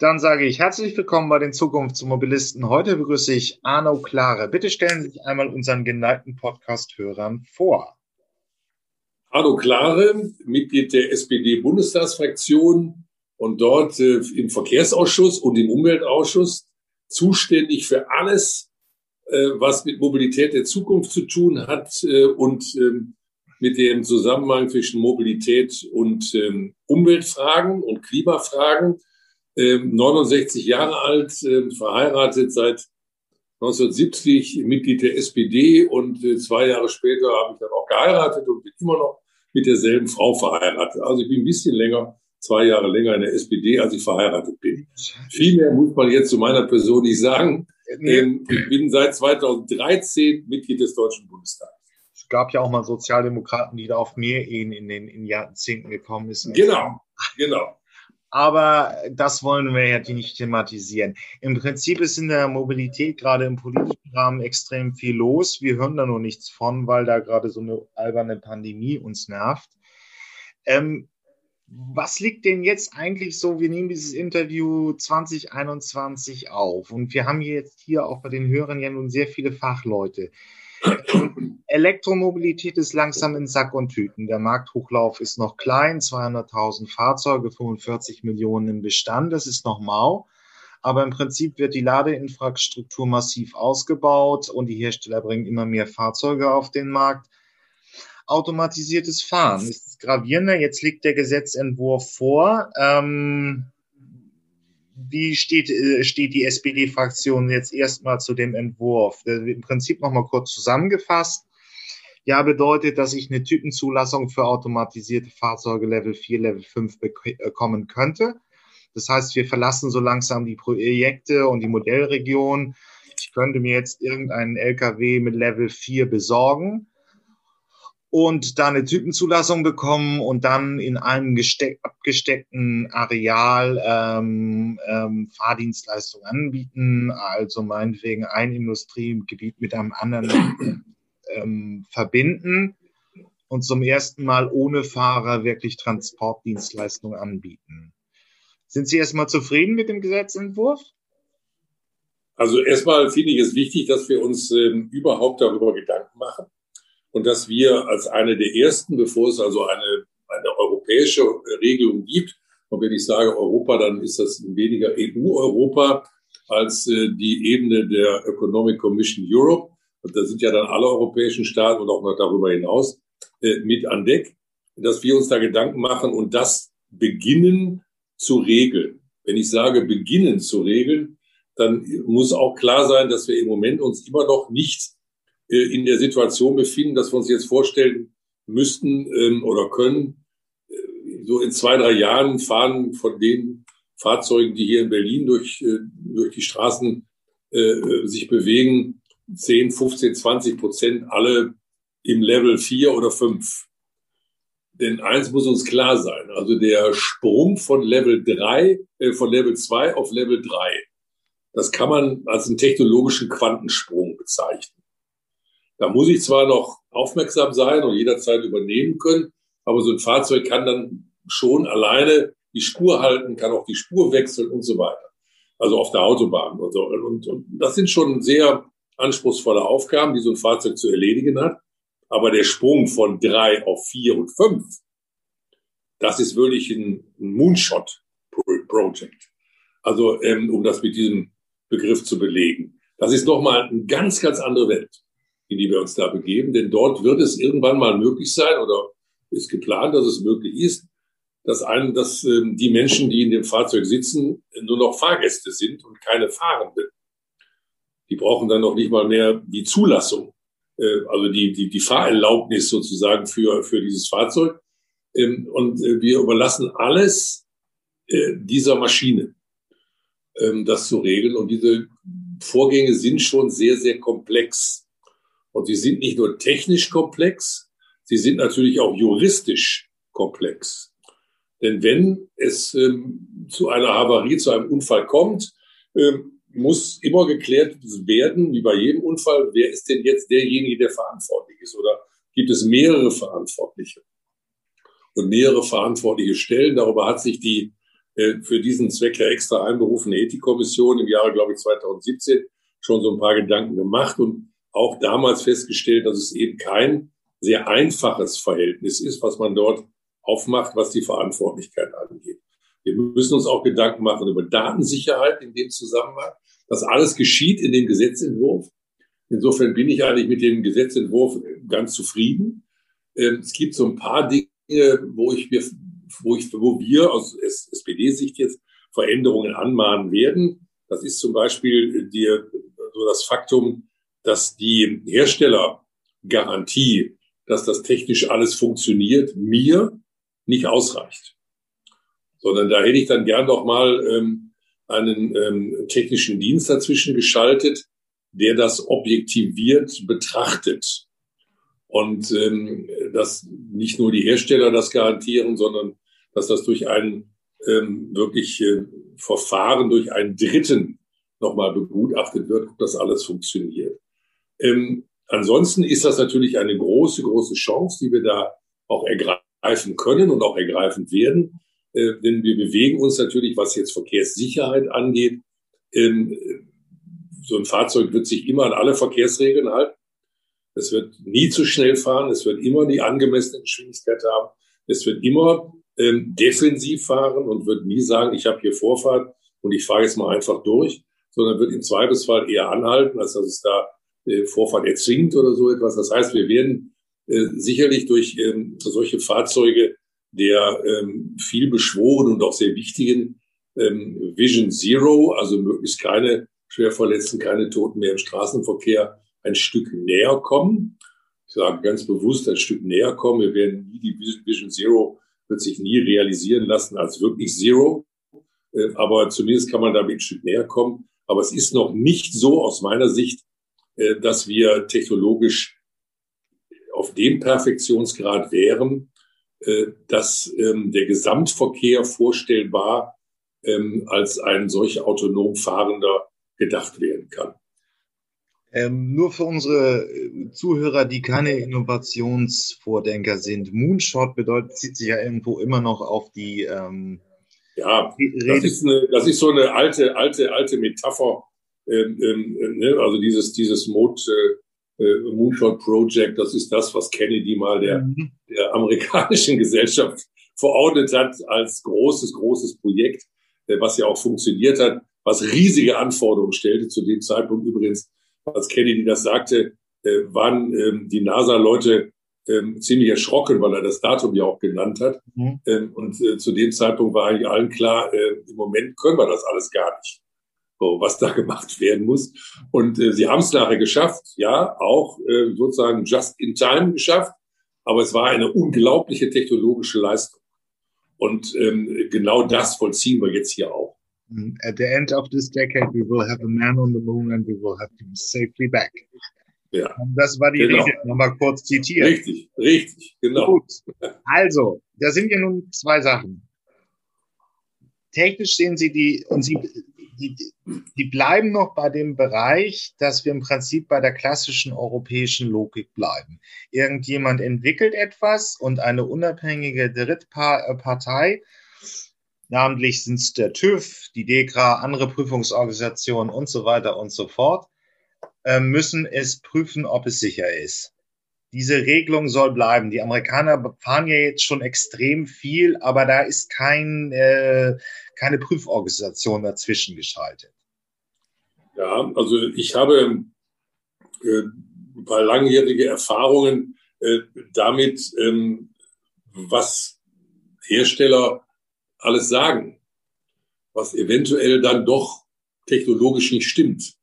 Dann sage ich herzlich willkommen bei den Zukunftsmobilisten. Heute begrüße ich Arno Klare. Bitte stellen Sie sich einmal unseren geneigten Podcast-Hörern vor. Arno Klare, Mitglied der SPD-Bundestagsfraktion und dort äh, im Verkehrsausschuss und im Umweltausschuss zuständig für alles, äh, was mit Mobilität der Zukunft zu tun hat äh, und ähm, mit dem Zusammenhang zwischen Mobilität und ähm, Umweltfragen und Klimafragen 69 ähm, Jahre alt, ähm, verheiratet seit 1970, Mitglied der SPD und äh, zwei Jahre später habe ich dann auch geheiratet und bin immer noch mit derselben Frau verheiratet. Also ich bin ein bisschen länger, zwei Jahre länger in der SPD, als ich verheiratet bin. Viel mehr muss man jetzt zu meiner Person nicht sagen. Ähm, ich bin seit 2013 Mitglied des Deutschen Bundestags. Es gab ja auch mal Sozialdemokraten, die da auf mehr Ehen in den in Jahrzehnten gekommen sind. Genau, genau aber das wollen wir ja nicht thematisieren. Im Prinzip ist in der Mobilität gerade im politischen Rahmen extrem viel los. Wir hören da nur nichts von, weil da gerade so eine alberne Pandemie uns nervt. Ähm, was liegt denn jetzt eigentlich so? Wir nehmen dieses Interview 2021 auf und wir haben jetzt hier auch bei den Hörern ja nun sehr viele Fachleute. Elektromobilität ist langsam in Sack und Tüten. Der Markthochlauf ist noch klein, 200.000 Fahrzeuge, 45 Millionen im Bestand, das ist noch mau. Aber im Prinzip wird die Ladeinfrastruktur massiv ausgebaut und die Hersteller bringen immer mehr Fahrzeuge auf den Markt. Automatisiertes Fahren ist gravierender. Jetzt liegt der Gesetzentwurf vor. Ähm, wie steht, äh, steht die SPD-Fraktion jetzt erstmal zu dem Entwurf? Im Prinzip nochmal kurz zusammengefasst. Ja, bedeutet, dass ich eine Typenzulassung für automatisierte Fahrzeuge Level 4, Level 5 bekommen könnte. Das heißt, wir verlassen so langsam die Projekte und die Modellregion. Ich könnte mir jetzt irgendeinen LKW mit Level 4 besorgen und da eine Typenzulassung bekommen und dann in einem abgesteckten Areal ähm, ähm, Fahrdienstleistungen anbieten, also meinetwegen ein Industriegebiet mit einem anderen ähm, verbinden und zum ersten Mal ohne Fahrer wirklich Transportdienstleistungen anbieten. Sind Sie erstmal zufrieden mit dem Gesetzentwurf? Also erstmal finde ich es wichtig, dass wir uns ähm, überhaupt darüber Gedanken machen und dass wir als eine der ersten, bevor es also eine, eine europäische Regelung gibt, und wenn ich sage Europa, dann ist das weniger EU-Europa als äh, die Ebene der Economic Commission Europe. Und da sind ja dann alle europäischen Staaten und auch noch darüber hinaus äh, mit an Deck, dass wir uns da Gedanken machen und das beginnen zu regeln. Wenn ich sage beginnen zu regeln, dann muss auch klar sein, dass wir im Moment uns immer noch nicht in der Situation befinden, dass wir uns jetzt vorstellen müssten ähm, oder können, äh, so in zwei, drei Jahren fahren von den Fahrzeugen, die hier in Berlin durch, äh, durch die Straßen äh, sich bewegen, 10, 15, 20 Prozent alle im Level 4 oder 5. Denn eins muss uns klar sein, also der Sprung von Level 3, äh, von Level 2 auf Level 3, das kann man als einen technologischen Quantensprung bezeichnen. Da muss ich zwar noch aufmerksam sein und jederzeit übernehmen können, aber so ein Fahrzeug kann dann schon alleine die Spur halten, kann auch die Spur wechseln und so weiter. Also auf der Autobahn und so. Und, und das sind schon sehr anspruchsvolle Aufgaben, die so ein Fahrzeug zu erledigen hat. Aber der Sprung von drei auf vier und fünf, das ist wirklich ein Moonshot-Project. Also ähm, um das mit diesem Begriff zu belegen. Das ist nochmal eine ganz, ganz andere Welt in die wir uns da begeben. Denn dort wird es irgendwann mal möglich sein oder ist geplant, dass es möglich ist, dass, ein, dass äh, die Menschen, die in dem Fahrzeug sitzen, nur noch Fahrgäste sind und keine Fahrenden. Die brauchen dann noch nicht mal mehr die Zulassung, äh, also die, die, die Fahrerlaubnis sozusagen für, für dieses Fahrzeug. Ähm, und äh, wir überlassen alles äh, dieser Maschine, ähm, das zu regeln. Und diese Vorgänge sind schon sehr, sehr komplex. Und sie sind nicht nur technisch komplex, sie sind natürlich auch juristisch komplex. Denn wenn es ähm, zu einer Havarie, zu einem Unfall kommt, ähm, muss immer geklärt werden, wie bei jedem Unfall, wer ist denn jetzt derjenige, der verantwortlich ist? Oder gibt es mehrere Verantwortliche? Und mehrere verantwortliche Stellen, darüber hat sich die äh, für diesen Zweck ja extra einberufene Ethikkommission im Jahre, glaube ich, 2017 schon so ein paar Gedanken gemacht und auch damals festgestellt, dass es eben kein sehr einfaches Verhältnis ist, was man dort aufmacht, was die Verantwortlichkeit angeht. Wir müssen uns auch Gedanken machen über Datensicherheit in dem Zusammenhang. Das alles geschieht in dem Gesetzentwurf. Insofern bin ich eigentlich mit dem Gesetzentwurf ganz zufrieden. Ähm, es gibt so ein paar Dinge, wo ich mir, wo ich, wo wir aus SPD-Sicht jetzt Veränderungen anmahnen werden. Das ist zum Beispiel die, so das Faktum, dass die Herstellergarantie, dass das technisch alles funktioniert, mir nicht ausreicht. Sondern da hätte ich dann gern noch mal ähm, einen ähm, technischen Dienst dazwischen geschaltet, der das objektiviert betrachtet. Und ähm, dass nicht nur die Hersteller das garantieren, sondern dass das durch ein ähm, wirklich äh, Verfahren, durch einen Dritten nochmal begutachtet wird, ob das alles funktioniert. Ähm, ansonsten ist das natürlich eine große, große Chance, die wir da auch ergreifen können und auch ergreifen werden. Äh, denn wir bewegen uns natürlich, was jetzt Verkehrssicherheit angeht. Ähm, so ein Fahrzeug wird sich immer an alle Verkehrsregeln halten. Es wird nie zu schnell fahren. Es wird immer die angemessene Geschwindigkeit haben. Es wird immer ähm, defensiv fahren und wird nie sagen, ich habe hier Vorfahrt und ich fahre jetzt mal einfach durch, sondern wird im Zweifelsfall eher anhalten, als dass es da äh, Vorfahrt erzwingt oder so etwas. Das heißt, wir werden äh, sicherlich durch ähm, solche Fahrzeuge der ähm, viel beschworenen und auch sehr wichtigen ähm, Vision Zero, also möglichst keine Schwerverletzten, keine Toten mehr im Straßenverkehr, ein Stück näher kommen. Ich sage ganz bewusst ein Stück näher kommen. Wir werden nie die Vision Zero wird sich nie realisieren lassen als wirklich Zero. Äh, aber zumindest kann man damit ein Stück näher kommen. Aber es ist noch nicht so aus meiner Sicht, dass wir technologisch auf dem Perfektionsgrad wären, äh, dass ähm, der Gesamtverkehr vorstellbar ähm, als ein solch autonom fahrender gedacht werden kann. Ähm, nur für unsere äh, Zuhörer, die keine Innovationsvordenker sind. Moonshot bedeutet, zieht sich ja irgendwo immer noch auf die. Ähm, ja, das ist, eine, das ist so eine alte, alte, alte Metapher. Ähm, ähm, ne? Also dieses, dieses Mode, äh, äh, Moonshot Project, das ist das, was Kennedy mal der, mhm. der amerikanischen Gesellschaft verordnet hat als großes, großes Projekt, äh, was ja auch funktioniert hat, was riesige Anforderungen stellte, zu dem Zeitpunkt übrigens als Kennedy das sagte, äh, waren ähm, die NASA-Leute ähm, ziemlich erschrocken, weil er das Datum ja auch genannt hat. Mhm. Ähm, und äh, zu dem Zeitpunkt war eigentlich allen klar, äh, im Moment können wir das alles gar nicht, so, was da gemacht werden muss. Und äh, sie haben es nachher geschafft, ja, auch äh, sozusagen just in time geschafft, aber es war eine unglaubliche technologische Leistung. Und ähm, genau das vollziehen wir jetzt hier auch. Mm, at the end of this decade, we will have a man on the moon and we will have him safely back. Ja. Das war die genau. Rede, nochmal kurz zitiert. Richtig, richtig, genau. Gut. Also, da sind ja nun zwei Sachen. Technisch sehen Sie die, und Sie, die, die bleiben noch bei dem Bereich, dass wir im Prinzip bei der klassischen europäischen Logik bleiben. Irgendjemand entwickelt etwas und eine unabhängige Drittpartei Namentlich sind es der TÜV, die DEKRA, andere Prüfungsorganisationen und so weiter und so fort, äh, müssen es prüfen, ob es sicher ist. Diese Regelung soll bleiben. Die Amerikaner fahren ja jetzt schon extrem viel, aber da ist kein, äh, keine Prüforganisation dazwischen geschaltet. Ja, also ich habe äh, ein paar langjährige Erfahrungen äh, damit, ähm, was Hersteller alles sagen, was eventuell dann doch technologisch nicht stimmt.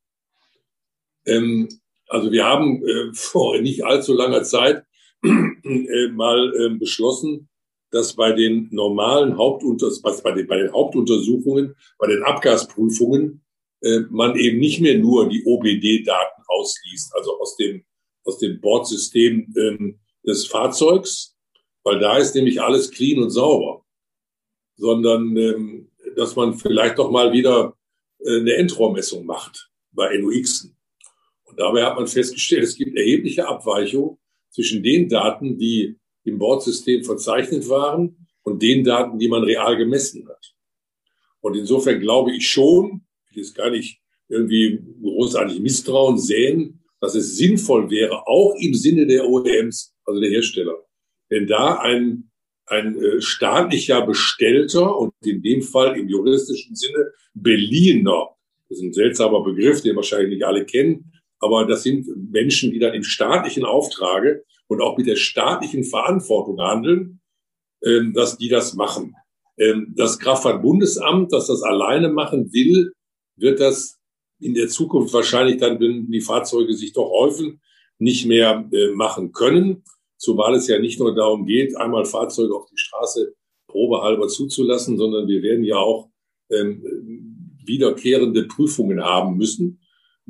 Ähm, also wir haben äh, vor nicht allzu langer Zeit äh, mal äh, beschlossen, dass bei den normalen Hauptunters bei den, bei den Hauptuntersuchungen, bei den Abgasprüfungen, äh, man eben nicht mehr nur die OBD-Daten ausliest, also aus dem, aus dem Bordsystem ähm, des Fahrzeugs, weil da ist nämlich alles clean und sauber sondern ähm, dass man vielleicht doch mal wieder äh, eine Endrohrmessung macht bei NOx. Dabei hat man festgestellt, es gibt erhebliche Abweichungen zwischen den Daten, die im Bordsystem verzeichnet waren und den Daten, die man real gemessen hat. Und insofern glaube ich schon, ich will jetzt gar nicht irgendwie großartig Misstrauen sehen, dass es sinnvoll wäre, auch im Sinne der OEMs, also der Hersteller, wenn da ein, ein äh, staatlicher Bestellter und in dem Fall im juristischen Sinne beliehener, das ist ein seltsamer Begriff, den wahrscheinlich nicht alle kennen, aber das sind Menschen, die dann im staatlichen Auftrage und auch mit der staatlichen Verantwortung handeln, ähm, dass die das machen. Ähm, das Kraftfahrtbundesamt, das das alleine machen will, wird das in der Zukunft wahrscheinlich dann, wenn die Fahrzeuge sich doch häufen, nicht mehr äh, machen können. Zumal es ja nicht nur darum geht, einmal Fahrzeuge auf die Straße probehalber zuzulassen, sondern wir werden ja auch ähm, wiederkehrende Prüfungen haben müssen,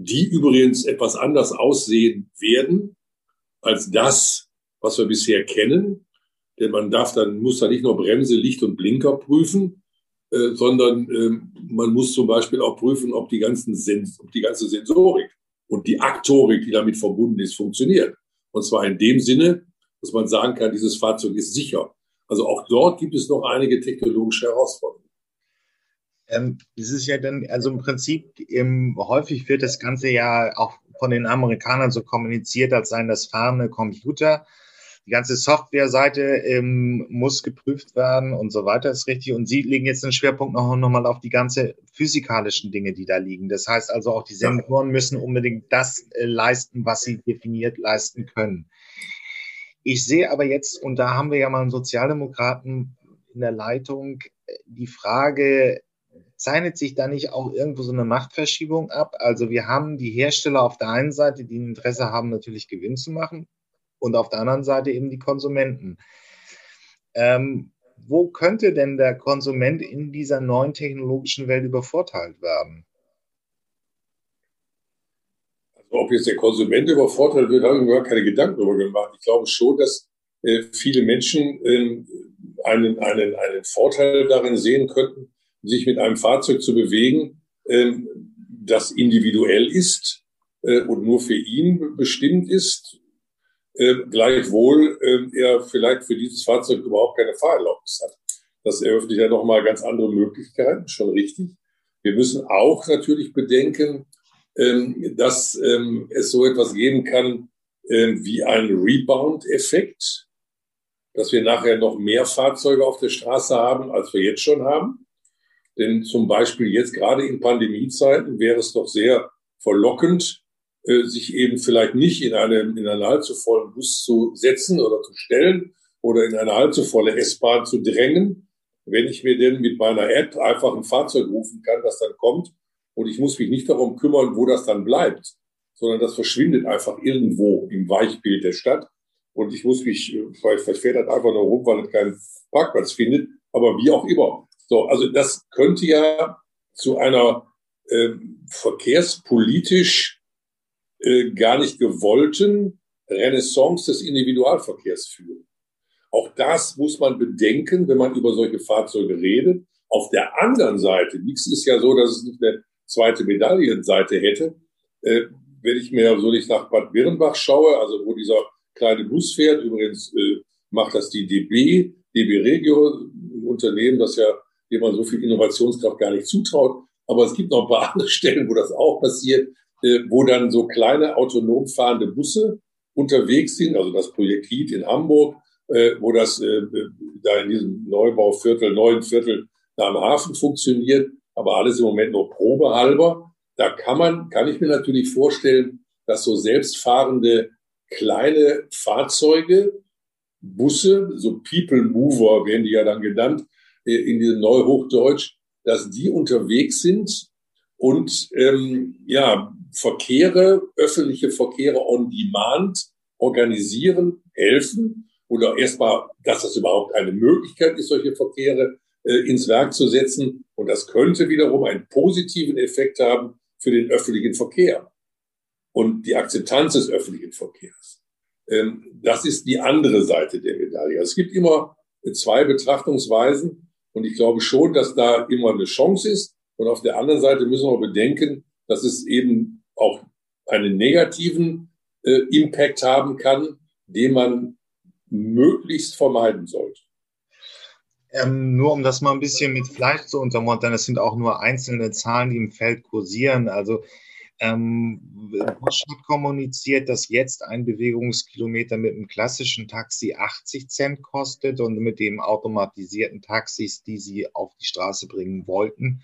die übrigens etwas anders aussehen werden als das, was wir bisher kennen. Denn man darf dann, muss da nicht nur Bremse, Licht und Blinker prüfen, äh, sondern äh, man muss zum Beispiel auch prüfen, ob die, ganzen Sens ob die ganze Sensorik und die Aktorik, die damit verbunden ist, funktioniert. Und zwar in dem Sinne, dass man sagen kann, dieses Fahrzeug ist sicher. Also auch dort gibt es noch einige technologische Herausforderungen. Ähm, es ist ja dann, also im Prinzip, ähm, häufig wird das Ganze ja auch von den Amerikanern so kommuniziert, als seien das fahrende Computer die ganze Softwareseite ähm, muss geprüft werden und so weiter, ist richtig. Und Sie legen jetzt den Schwerpunkt noch, noch mal auf die ganze physikalischen Dinge, die da liegen. Das heißt also auch die Sensoren müssen unbedingt das äh, leisten, was sie definiert leisten können. Ich sehe aber jetzt, und da haben wir ja mal einen Sozialdemokraten in der Leitung, die Frage, zeichnet sich da nicht auch irgendwo so eine Machtverschiebung ab? Also wir haben die Hersteller auf der einen Seite, die ein Interesse haben, natürlich Gewinn zu machen und auf der anderen Seite eben die Konsumenten. Ähm, wo könnte denn der Konsument in dieser neuen technologischen Welt übervorteilt werden? Also ob jetzt der Konsument übervorteilt wird, habe ich mir gar keine Gedanken darüber gemacht. Ich glaube schon, dass äh, viele Menschen äh, einen, einen, einen Vorteil darin sehen könnten, sich mit einem Fahrzeug zu bewegen, äh, das individuell ist äh, und nur für ihn bestimmt ist äh, gleichwohl äh, er vielleicht für dieses Fahrzeug überhaupt keine Fahrerlaubnis hat. Das eröffnet ja nochmal ganz andere Möglichkeiten, schon richtig. Wir müssen auch natürlich bedenken, ähm, dass ähm, es so etwas geben kann wie ein Rebound-Effekt, dass wir nachher noch mehr Fahrzeuge auf der Straße haben, als wir jetzt schon haben. Denn zum Beispiel jetzt gerade in Pandemiezeiten wäre es doch sehr verlockend, äh, sich eben vielleicht nicht in, einem, in einen allzu vollen Bus zu setzen oder zu stellen oder in eine allzu volle S-Bahn zu drängen, wenn ich mir denn mit meiner App einfach ein Fahrzeug rufen kann, das dann kommt und ich muss mich nicht darum kümmern, wo das dann bleibt, sondern das verschwindet einfach irgendwo im Weichbild der Stadt und ich muss mich, vielleicht, vielleicht fährt das einfach nur rum, weil es keinen Parkplatz findet, aber wie auch immer. So, also das könnte ja zu einer äh, verkehrspolitisch äh, gar nicht gewollten Renaissance des Individualverkehrs führen. Auch das muss man bedenken, wenn man über solche Fahrzeuge redet. Auf der anderen Seite, nichts ist ja so, dass es nicht eine zweite Medaillenseite hätte. Äh, wenn ich mir so nicht nach Bad Birnbach schaue, also wo dieser kleine Bus fährt, übrigens äh, macht das die DB, DB Regio, ein Unternehmen, das ja jemand so viel Innovationskraft gar nicht zutraut. Aber es gibt noch ein paar andere Stellen, wo das auch passiert äh, wo dann so kleine autonom fahrende Busse unterwegs sind, also das Projekt Heat in Hamburg, äh, wo das äh, da in diesem Neubauviertel, neuen Viertel da am Hafen funktioniert, aber alles im Moment nur probehalber. Da kann man, kann ich mir natürlich vorstellen, dass so selbstfahrende kleine Fahrzeuge, Busse, so People Mover werden die ja dann genannt, in diesem Neuhochdeutsch, dass die unterwegs sind und ähm, ja Verkehre, öffentliche Verkehre on demand organisieren, helfen oder erstmal, dass das überhaupt eine Möglichkeit ist, solche Verkehre äh, ins Werk zu setzen. Und das könnte wiederum einen positiven Effekt haben für den öffentlichen Verkehr und die Akzeptanz des öffentlichen Verkehrs. Ähm, das ist die andere Seite der Medaille. Also es gibt immer zwei Betrachtungsweisen und ich glaube schon, dass da immer eine Chance ist. Und auf der anderen Seite müssen wir bedenken, dass es eben auch einen negativen äh, Impact haben kann, den man möglichst vermeiden sollte. Ähm, nur um das mal ein bisschen mit Fleisch zu untermauern, das sind auch nur einzelne Zahlen, die im Feld kursieren. Also ähm, Bosch hat kommuniziert, dass jetzt ein Bewegungskilometer mit einem klassischen Taxi 80 Cent kostet und mit dem automatisierten Taxis, die sie auf die Straße bringen wollten,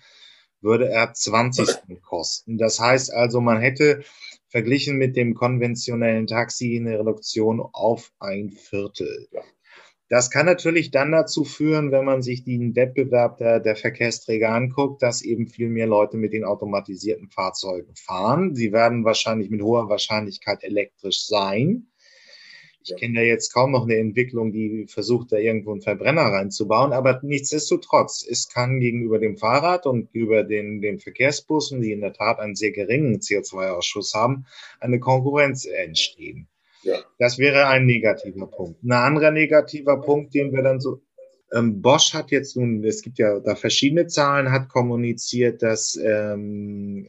würde er 20 Cent kosten. Das heißt also, man hätte verglichen mit dem konventionellen Taxi eine Reduktion auf ein Viertel. Das kann natürlich dann dazu führen, wenn man sich den Wettbewerb der, der Verkehrsträger anguckt, dass eben viel mehr Leute mit den automatisierten Fahrzeugen fahren. Sie werden wahrscheinlich mit hoher Wahrscheinlichkeit elektrisch sein. Ich kenne da jetzt kaum noch eine Entwicklung, die versucht, da irgendwo einen Verbrenner reinzubauen. Aber nichtsdestotrotz, es kann gegenüber dem Fahrrad und über den, den Verkehrsbussen, die in der Tat einen sehr geringen CO2-Ausschuss haben, eine Konkurrenz entstehen. Ja. Das wäre ein negativer Punkt. Ein anderer negativer Punkt, den wir dann so ähm, Bosch hat jetzt nun, es gibt ja da verschiedene Zahlen, hat kommuniziert, dass ähm,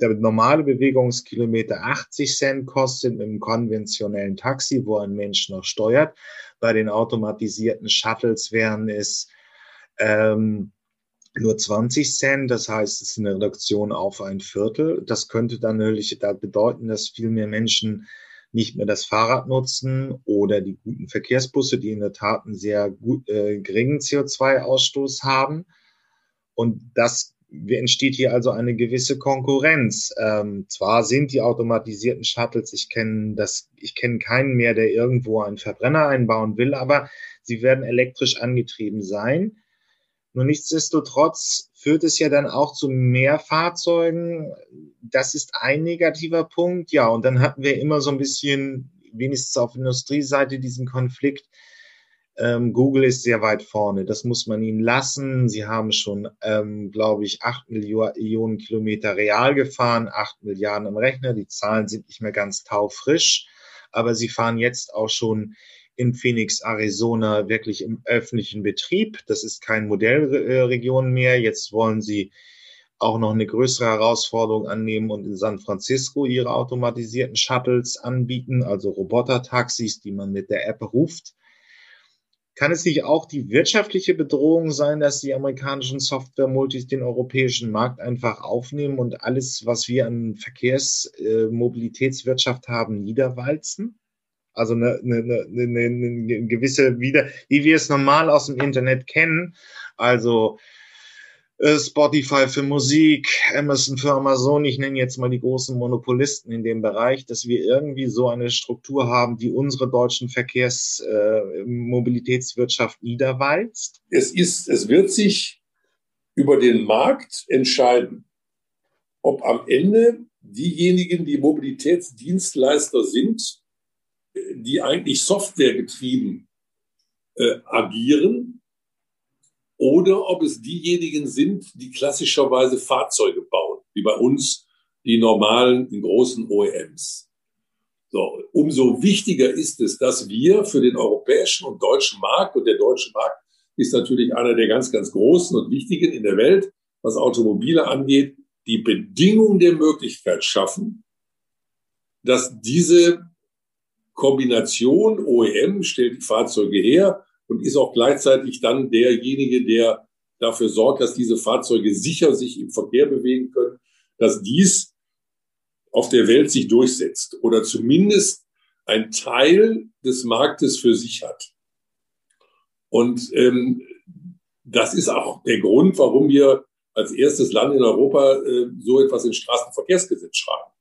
der normale Bewegungskilometer 80 Cent kostet einem konventionellen Taxi, wo ein Mensch noch steuert. Bei den automatisierten Shuttles wären es ähm, nur 20 Cent, das heißt, es ist eine Reduktion auf ein Viertel. Das könnte dann natürlich da bedeuten, dass viel mehr Menschen nicht mehr das Fahrrad nutzen oder die guten Verkehrsbusse, die in der Tat einen sehr gut, äh, geringen CO2-Ausstoß haben. Und das entsteht hier also eine gewisse Konkurrenz. Ähm, zwar sind die automatisierten Shuttles, ich kenne das, ich kenne keinen mehr, der irgendwo einen Verbrenner einbauen will, aber sie werden elektrisch angetrieben sein. Nur nichtsdestotrotz führt es ja dann auch zu mehr Fahrzeugen. Das ist ein negativer Punkt. Ja, und dann hatten wir immer so ein bisschen, wenigstens auf Industrieseite, diesen Konflikt. Ähm, Google ist sehr weit vorne. Das muss man ihnen lassen. Sie haben schon, ähm, glaube ich, acht Millionen Kilometer real gefahren, acht Milliarden im Rechner. Die Zahlen sind nicht mehr ganz taufrisch, aber sie fahren jetzt auch schon in Phoenix, Arizona wirklich im öffentlichen Betrieb. Das ist kein Modellregion mehr. Jetzt wollen sie auch noch eine größere Herausforderung annehmen und in San Francisco ihre automatisierten Shuttles anbieten, also Roboter-Taxis, die man mit der App ruft. Kann es nicht auch die wirtschaftliche Bedrohung sein, dass die amerikanischen Software-Multis den europäischen Markt einfach aufnehmen und alles, was wir an Verkehrsmobilitätswirtschaft haben, niederwalzen? Also eine, eine, eine, eine gewisse wieder, wie wir es normal aus dem Internet kennen. Also äh, Spotify für Musik, Amazon für Amazon, ich nenne jetzt mal die großen Monopolisten in dem Bereich, dass wir irgendwie so eine Struktur haben, die unsere deutschen Verkehrsmobilitätswirtschaft äh, niederwalzt? Es ist, es wird sich über den Markt entscheiden, ob am Ende diejenigen, die Mobilitätsdienstleister sind, die eigentlich softwaregetrieben äh, agieren oder ob es diejenigen sind, die klassischerweise Fahrzeuge bauen, wie bei uns die normalen, die großen OEMs. So, umso wichtiger ist es, dass wir für den europäischen und deutschen Markt, und der deutsche Markt ist natürlich einer der ganz, ganz großen und wichtigen in der Welt, was Automobile angeht, die Bedingungen der Möglichkeit schaffen, dass diese Kombination OEM stellt die Fahrzeuge her und ist auch gleichzeitig dann derjenige, der dafür sorgt, dass diese Fahrzeuge sicher sich im Verkehr bewegen können, dass dies auf der Welt sich durchsetzt oder zumindest ein Teil des Marktes für sich hat. Und ähm, das ist auch der Grund, warum wir als erstes Land in Europa äh, so etwas ins Straßenverkehrsgesetz schreiben.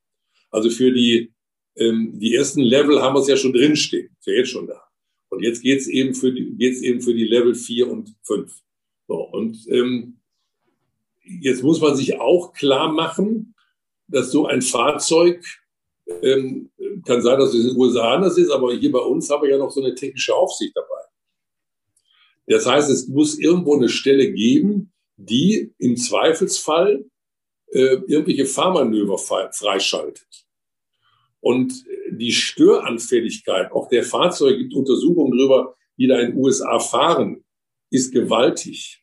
Also für die ähm, die ersten Level haben wir es ja schon drinstehen, ist ja jetzt schon da. Und jetzt geht's eben für die, geht's eben für die Level 4 und 5. So, und ähm, jetzt muss man sich auch klar machen, dass so ein Fahrzeug, ähm, kann sein, dass es in den USA anders ist, aber hier bei uns haben wir ja noch so eine technische Aufsicht dabei. Das heißt, es muss irgendwo eine Stelle geben, die im Zweifelsfall äh, irgendwelche Fahrmanöver freischaltet. Und die Störanfälligkeit, auch der Fahrzeuge, gibt Untersuchungen darüber, die da in den USA fahren, ist gewaltig.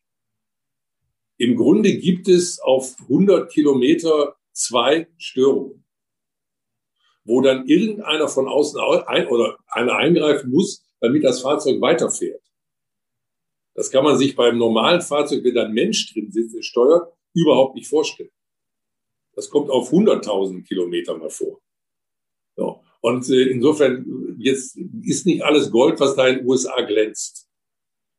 Im Grunde gibt es auf 100 Kilometer zwei Störungen, wo dann irgendeiner von außen ein oder einer eingreifen muss, damit das Fahrzeug weiterfährt. Das kann man sich beim normalen Fahrzeug, wenn da ein Mensch drin sitzt, steuert, überhaupt nicht vorstellen. Das kommt auf 100.000 Kilometer mal vor. So. Und äh, insofern, jetzt ist nicht alles Gold, was da in den USA glänzt.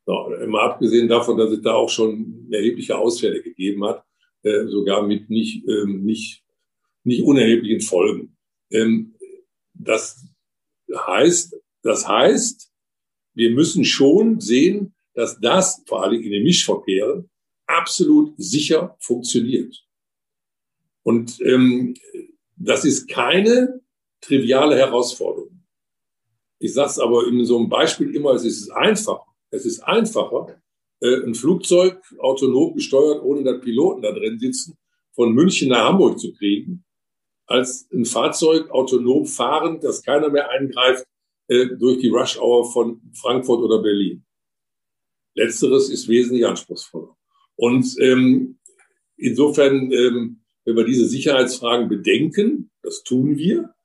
So, immer abgesehen davon, dass es da auch schon erhebliche Ausfälle gegeben hat, äh, sogar mit nicht, ähm, nicht, nicht unerheblichen Folgen. Ähm, das heißt, das heißt, wir müssen schon sehen, dass das vor allem in den Mischverkehren absolut sicher funktioniert. Und ähm, das ist keine triviale Herausforderung. Ich sage es aber in so einem Beispiel immer, es ist einfach. Es ist einfacher, äh, ein Flugzeug autonom gesteuert, ohne dass Piloten da drin sitzen, von München nach Hamburg zu kriegen, als ein Fahrzeug autonom fahrend, dass keiner mehr eingreift, äh, durch die Rush Hour von Frankfurt oder Berlin. Letzteres ist wesentlich anspruchsvoller. Und ähm, insofern, ähm, wenn wir diese Sicherheitsfragen bedenken, das tun wir,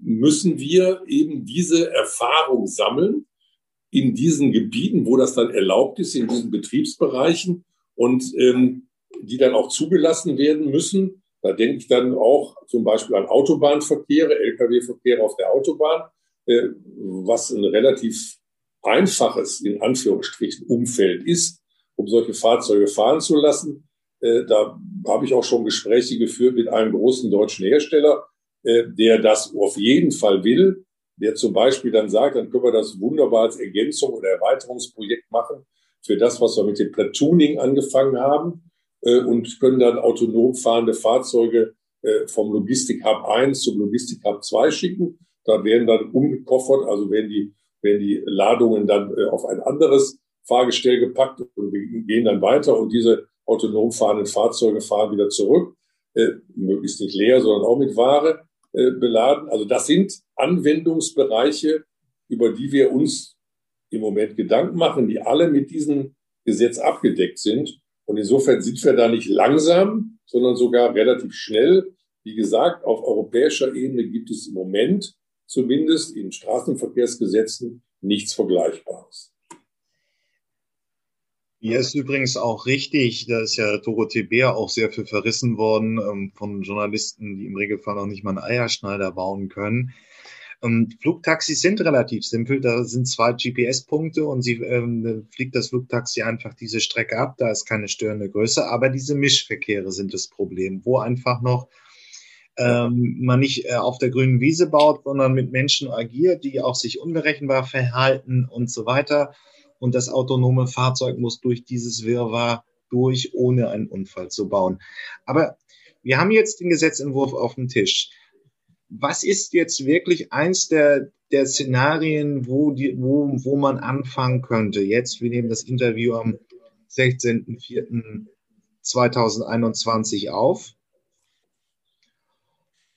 müssen wir eben diese Erfahrung sammeln in diesen Gebieten, wo das dann erlaubt ist, in diesen Betriebsbereichen und ähm, die dann auch zugelassen werden müssen. Da denke ich dann auch zum Beispiel an Autobahnverkehre, Lkw-Verkehre auf der Autobahn, äh, was ein relativ einfaches, in Anführungsstrichen, Umfeld ist, um solche Fahrzeuge fahren zu lassen. Äh, da habe ich auch schon Gespräche geführt mit einem großen deutschen Hersteller, äh, der das auf jeden Fall will, der zum Beispiel dann sagt, dann können wir das wunderbar als Ergänzung oder Erweiterungsprojekt machen für das, was wir mit dem Platooning angefangen haben äh, und können dann autonom fahrende Fahrzeuge vom Logistik Hub 1 zum Logistik Hub 2 schicken. Da werden dann umgekoffert, also werden die werden die Ladungen dann äh, auf ein anderes Fahrgestell gepackt und gehen dann weiter und diese autonom fahrenden Fahrzeuge fahren wieder zurück, äh, möglichst nicht leer, sondern auch mit Ware äh, beladen. Also das sind Anwendungsbereiche, über die wir uns im Moment Gedanken machen, die alle mit diesem Gesetz abgedeckt sind. Und insofern sind wir da nicht langsam, sondern sogar relativ schnell. Wie gesagt, auf europäischer Ebene gibt es im Moment zumindest in Straßenverkehrsgesetzen nichts Vergleichbares. Hier ist übrigens auch richtig, da ist ja Dorothee Bär auch sehr viel verrissen worden ähm, von Journalisten, die im Regelfall noch nicht mal einen Eierschneider bauen können. Ähm, Flugtaxis sind relativ simpel, da sind zwei GPS-Punkte und sie ähm, fliegt das Flugtaxi einfach diese Strecke ab, da ist keine störende Größe, aber diese Mischverkehre sind das Problem, wo einfach noch ähm, man nicht äh, auf der grünen Wiese baut, sondern mit Menschen agiert, die auch sich unberechenbar verhalten und so weiter. Und das autonome Fahrzeug muss durch dieses Wirrwarr durch, ohne einen Unfall zu bauen. Aber wir haben jetzt den Gesetzentwurf auf dem Tisch. Was ist jetzt wirklich eins der, der Szenarien, wo, die, wo, wo man anfangen könnte? Jetzt, wir nehmen das Interview am 16.04.2021 auf.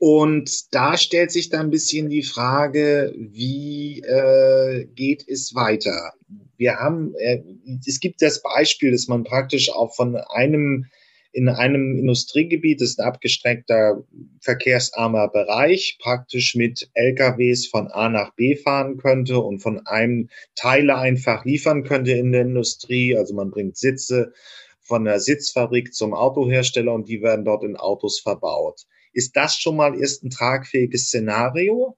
Und da stellt sich dann ein bisschen die Frage, wie äh, geht es weiter? Wir haben, äh, es gibt das Beispiel, dass man praktisch auch von einem in einem Industriegebiet das ist ein abgestreckter verkehrsarmer Bereich, praktisch mit LKWs von A nach B fahren könnte und von einem Teile einfach liefern könnte in der Industrie. Also man bringt Sitze von der Sitzfabrik zum Autohersteller und die werden dort in Autos verbaut. Ist das schon mal erst ein tragfähiges Szenario?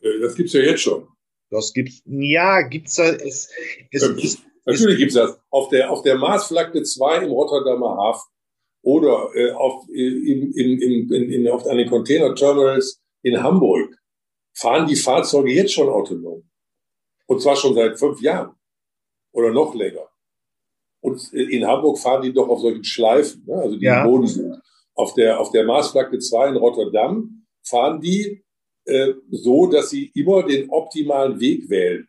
Äh, das gibt's ja jetzt schon. Das gibt's, ja, gibt's da, es, es, es Natürlich gibt's das. Auf der, auf der Marsflagge 2 im Rotterdamer Hafen oder äh, auf, äh, in, in, in, in, in, auf an den Containerterminals in Hamburg fahren die Fahrzeuge jetzt schon autonom. Und zwar schon seit fünf Jahren oder noch länger. Und äh, in Hamburg fahren die doch auf solchen Schleifen, ne? also die ja. im Boden sind auf der, auf der Marsflagge 2 in Rotterdam fahren die äh, so, dass sie immer den optimalen Weg wählen.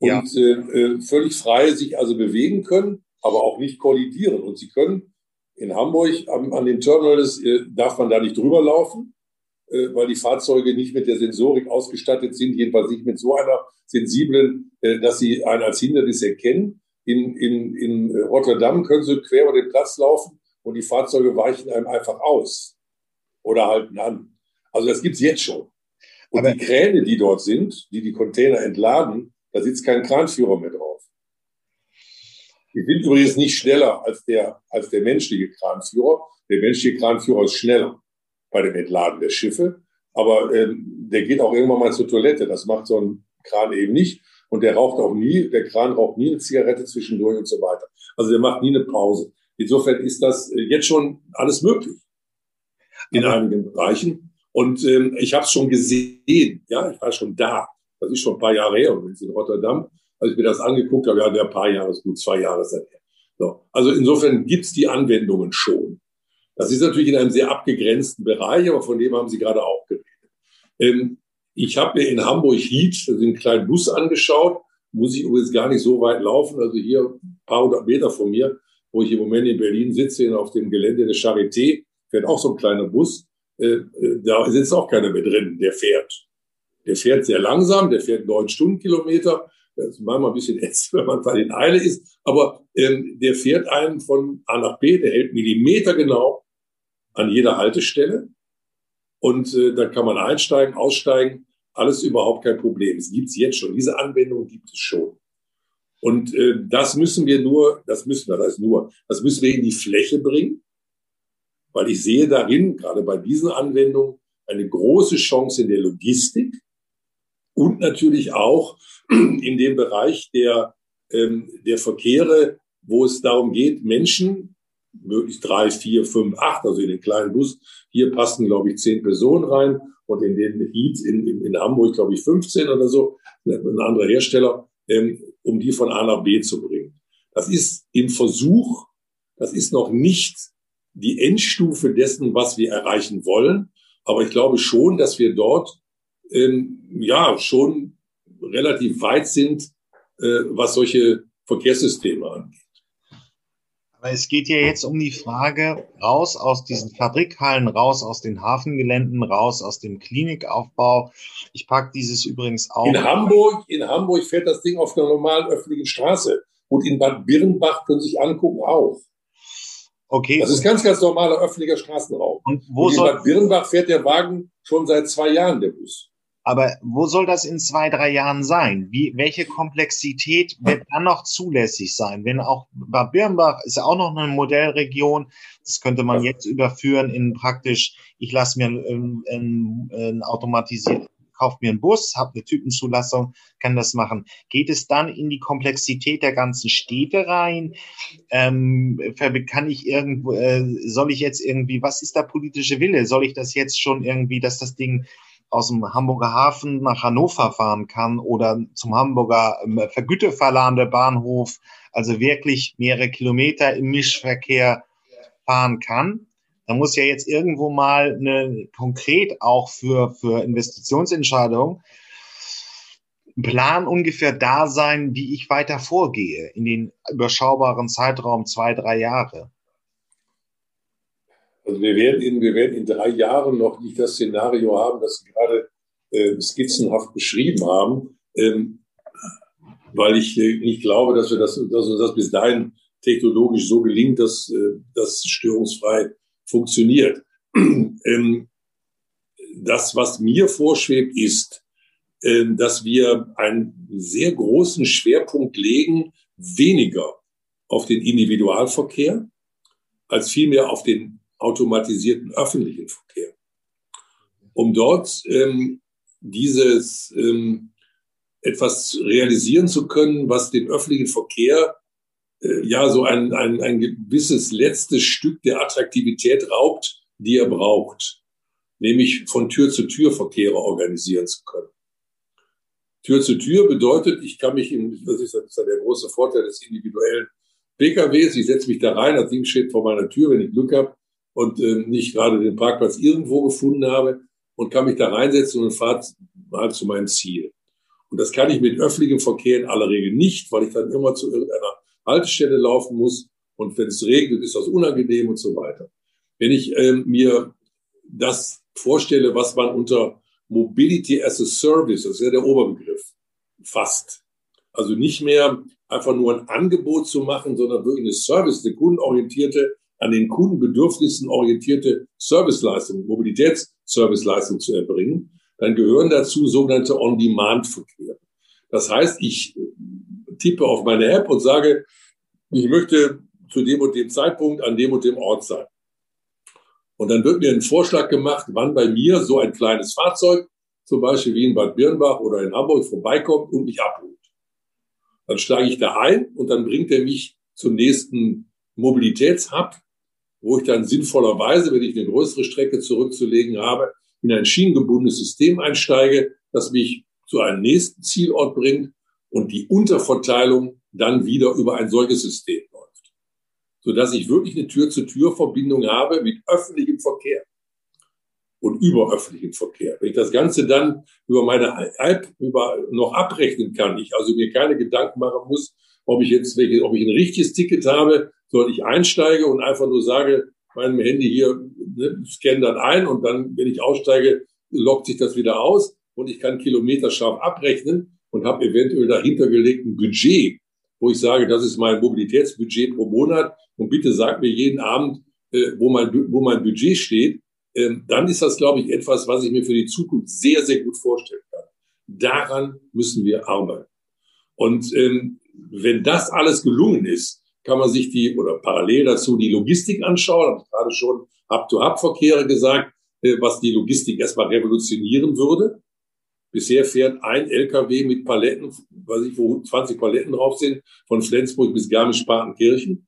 Und ja. äh, äh, völlig frei sich also bewegen können, aber auch nicht kollidieren. Und sie können in Hamburg an, an den Terminals, äh, darf man da nicht drüber laufen, äh, weil die Fahrzeuge nicht mit der Sensorik ausgestattet sind, jedenfalls nicht mit so einer sensiblen, äh, dass sie einen als Hindernis erkennen. In, in, in Rotterdam können sie quer über den Platz laufen und die Fahrzeuge weichen einem einfach aus oder halten an. Also das gibt's jetzt schon. Und Aber die Kräne, die dort sind, die die Container entladen, Da sitzt kein Kranführer mehr drauf. Die sind übrigens nicht schneller als der, als der menschliche Kranführer. Der menschliche Kranführer ist schneller bei dem Entladen der Schiffe. Aber ähm, der geht auch irgendwann mal zur Toilette. Das macht so ein Kran eben nicht. Und der raucht auch nie, der Kran raucht nie eine Zigarette zwischendurch und so weiter. Also der macht nie eine Pause. Insofern ist das äh, jetzt schon alles möglich in Aber einigen Bereichen. Und ähm, ich habe es schon gesehen, ja, ich war schon da. Das ist schon ein paar Jahre her, und in Rotterdam, als ich mir das angeguckt habe, ja, der paar Jahre ist gut, zwei Jahre seither. So. Also insofern gibt's die Anwendungen schon. Das ist natürlich in einem sehr abgegrenzten Bereich, aber von dem haben Sie gerade auch geredet. Ähm, ich habe mir in Hamburg Heat also einen kleinen Bus angeschaut, muss ich übrigens gar nicht so weit laufen, also hier ein paar hundert Meter von mir, wo ich im Moment in Berlin sitze, auf dem Gelände der Charité, fährt auch so ein kleiner Bus. Äh, äh, da sitzt auch keiner mehr drin, der fährt. Der fährt sehr langsam, der fährt neun Stundenkilometer. Das ist manchmal ein bisschen ätzend, wenn man in Eile ist. Aber ähm, der fährt einen von A nach B, der hält Millimeter genau an jeder Haltestelle. Und äh, dann kann man einsteigen, aussteigen. Alles überhaupt kein Problem. Es gibt es jetzt schon. Diese Anwendung gibt es schon. Und äh, das müssen wir nur, das müssen wir, das ist nur, das müssen wir in die Fläche bringen, weil ich sehe darin, gerade bei diesen Anwendungen, eine große Chance in der Logistik und natürlich auch in dem Bereich der, ähm, der Verkehre, wo es darum geht, Menschen, möglichst drei, vier, fünf, acht, also in den kleinen Bus, hier passen, glaube ich, zehn Personen rein und in den Heat in, in, in Hamburg, glaube ich, 15 oder so, ein anderer Hersteller, ähm, um die von A nach B zu bringen. Das ist im Versuch, das ist noch nicht die Endstufe dessen, was wir erreichen wollen. Aber ich glaube schon, dass wir dort ähm, ja schon relativ weit sind, äh, was solche Verkehrssysteme angeht. Aber es geht ja jetzt um die Frage, raus aus diesen Fabrikhallen, raus aus den Hafengeländen, raus aus dem Klinikaufbau. Ich packe dieses übrigens auch. In Hamburg, in Hamburg fährt das Ding auf einer normalen öffentlichen Straße. Und in Bad Birnbach können Sie sich angucken auch. Okay. Das ist ganz, ganz normaler öffentlicher Straßenraum. Und wo Und in soll Bad Birnbach fährt der Wagen schon seit zwei Jahren, der Bus. Aber wo soll das in zwei, drei Jahren sein? Wie, welche Komplexität wird dann noch zulässig sein? Wenn auch Bad Birnbach ist ja auch noch eine Modellregion, das könnte man jetzt überführen in praktisch, ich lasse mir ein, ein, ein automatisiert, kaufe mir einen Bus, habe eine Typenzulassung, kann das machen. Geht es dann in die Komplexität der ganzen Städte rein? Ähm, kann ich irgendwo, äh, soll ich jetzt irgendwie, was ist der politische Wille? Soll ich das jetzt schon irgendwie, dass das Ding aus dem Hamburger Hafen nach Hannover fahren kann oder zum Hamburger ähm, Vergüteverlande Bahnhof, also wirklich mehrere Kilometer im Mischverkehr fahren kann. Da muss ja jetzt irgendwo mal eine konkret auch für, für Investitionsentscheidungen Plan ungefähr da sein, wie ich weiter vorgehe in den überschaubaren Zeitraum zwei, drei Jahre. Also wir werden, in, wir werden in drei Jahren noch nicht das Szenario haben, das Sie gerade äh, skizzenhaft beschrieben haben, ähm, weil ich äh, nicht glaube, dass wir das, dass uns das bis dahin technologisch so gelingt, dass äh, das störungsfrei funktioniert. ähm, das, was mir vorschwebt, ist, äh, dass wir einen sehr großen Schwerpunkt legen, weniger auf den Individualverkehr, als vielmehr auf den automatisierten öffentlichen Verkehr. Um dort ähm, dieses ähm, etwas realisieren zu können, was den öffentlichen Verkehr äh, ja so ein, ein, ein gewisses letztes Stück der Attraktivität raubt, die er braucht, nämlich von Tür zu Tür Verkehre organisieren zu können. Tür zu Tür bedeutet, ich kann mich in, das ist, ist der große Vorteil des individuellen PKWs, ich setze mich da rein, das Ding steht vor meiner Tür, wenn ich Glück habe, und äh, nicht gerade den Parkplatz irgendwo gefunden habe und kann mich da reinsetzen und fahre mal zu meinem Ziel. Und das kann ich mit öffentlichem Verkehr in aller Regel nicht, weil ich dann immer zu irgendeiner Haltestelle laufen muss. Und wenn es regnet, ist das unangenehm und so weiter. Wenn ich ähm, mir das vorstelle, was man unter Mobility as a Service, das ist ja der Oberbegriff, fasst. Also nicht mehr einfach nur ein Angebot zu machen, sondern wirklich eine Service, eine kundenorientierte an den Kundenbedürfnissen orientierte Serviceleistung, Mobilitätsserviceleistung zu erbringen, dann gehören dazu sogenannte On-Demand-Verkehre. Das heißt, ich tippe auf meine App und sage, ich möchte zu dem und dem Zeitpunkt an dem und dem Ort sein. Und dann wird mir ein Vorschlag gemacht, wann bei mir so ein kleines Fahrzeug, zum Beispiel wie in Bad Birnbach oder in Hamburg, vorbeikommt und mich abholt. Dann steige ich da ein und dann bringt er mich zum nächsten Mobilitätshub, wo ich dann sinnvollerweise, wenn ich eine größere Strecke zurückzulegen habe, in ein schienengebundenes System einsteige, das mich zu einem nächsten Zielort bringt und die Unterverteilung dann wieder über ein solches System läuft. Sodass ich wirklich eine Tür-zu-Tür-Verbindung habe mit öffentlichem Verkehr und über öffentlichen Verkehr. Wenn ich das Ganze dann über meine App über noch abrechnen kann, ich also mir keine Gedanken machen muss, ob ich jetzt ob ich ein richtiges Ticket habe, sondern ich einsteige und einfach nur sage, meinem Handy hier, ne, scanne dann ein und dann, wenn ich aussteige, lockt sich das wieder aus und ich kann kilometerscharf abrechnen und habe eventuell dahinter gelegt ein Budget, wo ich sage, das ist mein Mobilitätsbudget pro Monat und bitte sag mir jeden Abend, äh, wo, mein, wo mein Budget steht, ähm, dann ist das, glaube ich, etwas, was ich mir für die Zukunft sehr, sehr gut vorstellen kann. Daran müssen wir arbeiten. Und ähm, wenn das alles gelungen ist, kann man sich die oder parallel dazu die Logistik anschauen. Habe ich gerade schon Hub-to-Hub-Verkehre gesagt, äh, was die Logistik erstmal revolutionieren würde. Bisher fährt ein LKW mit Paletten, weiß ich, wo 20 Paletten drauf sind, von Flensburg bis Garmisch-Partenkirchen.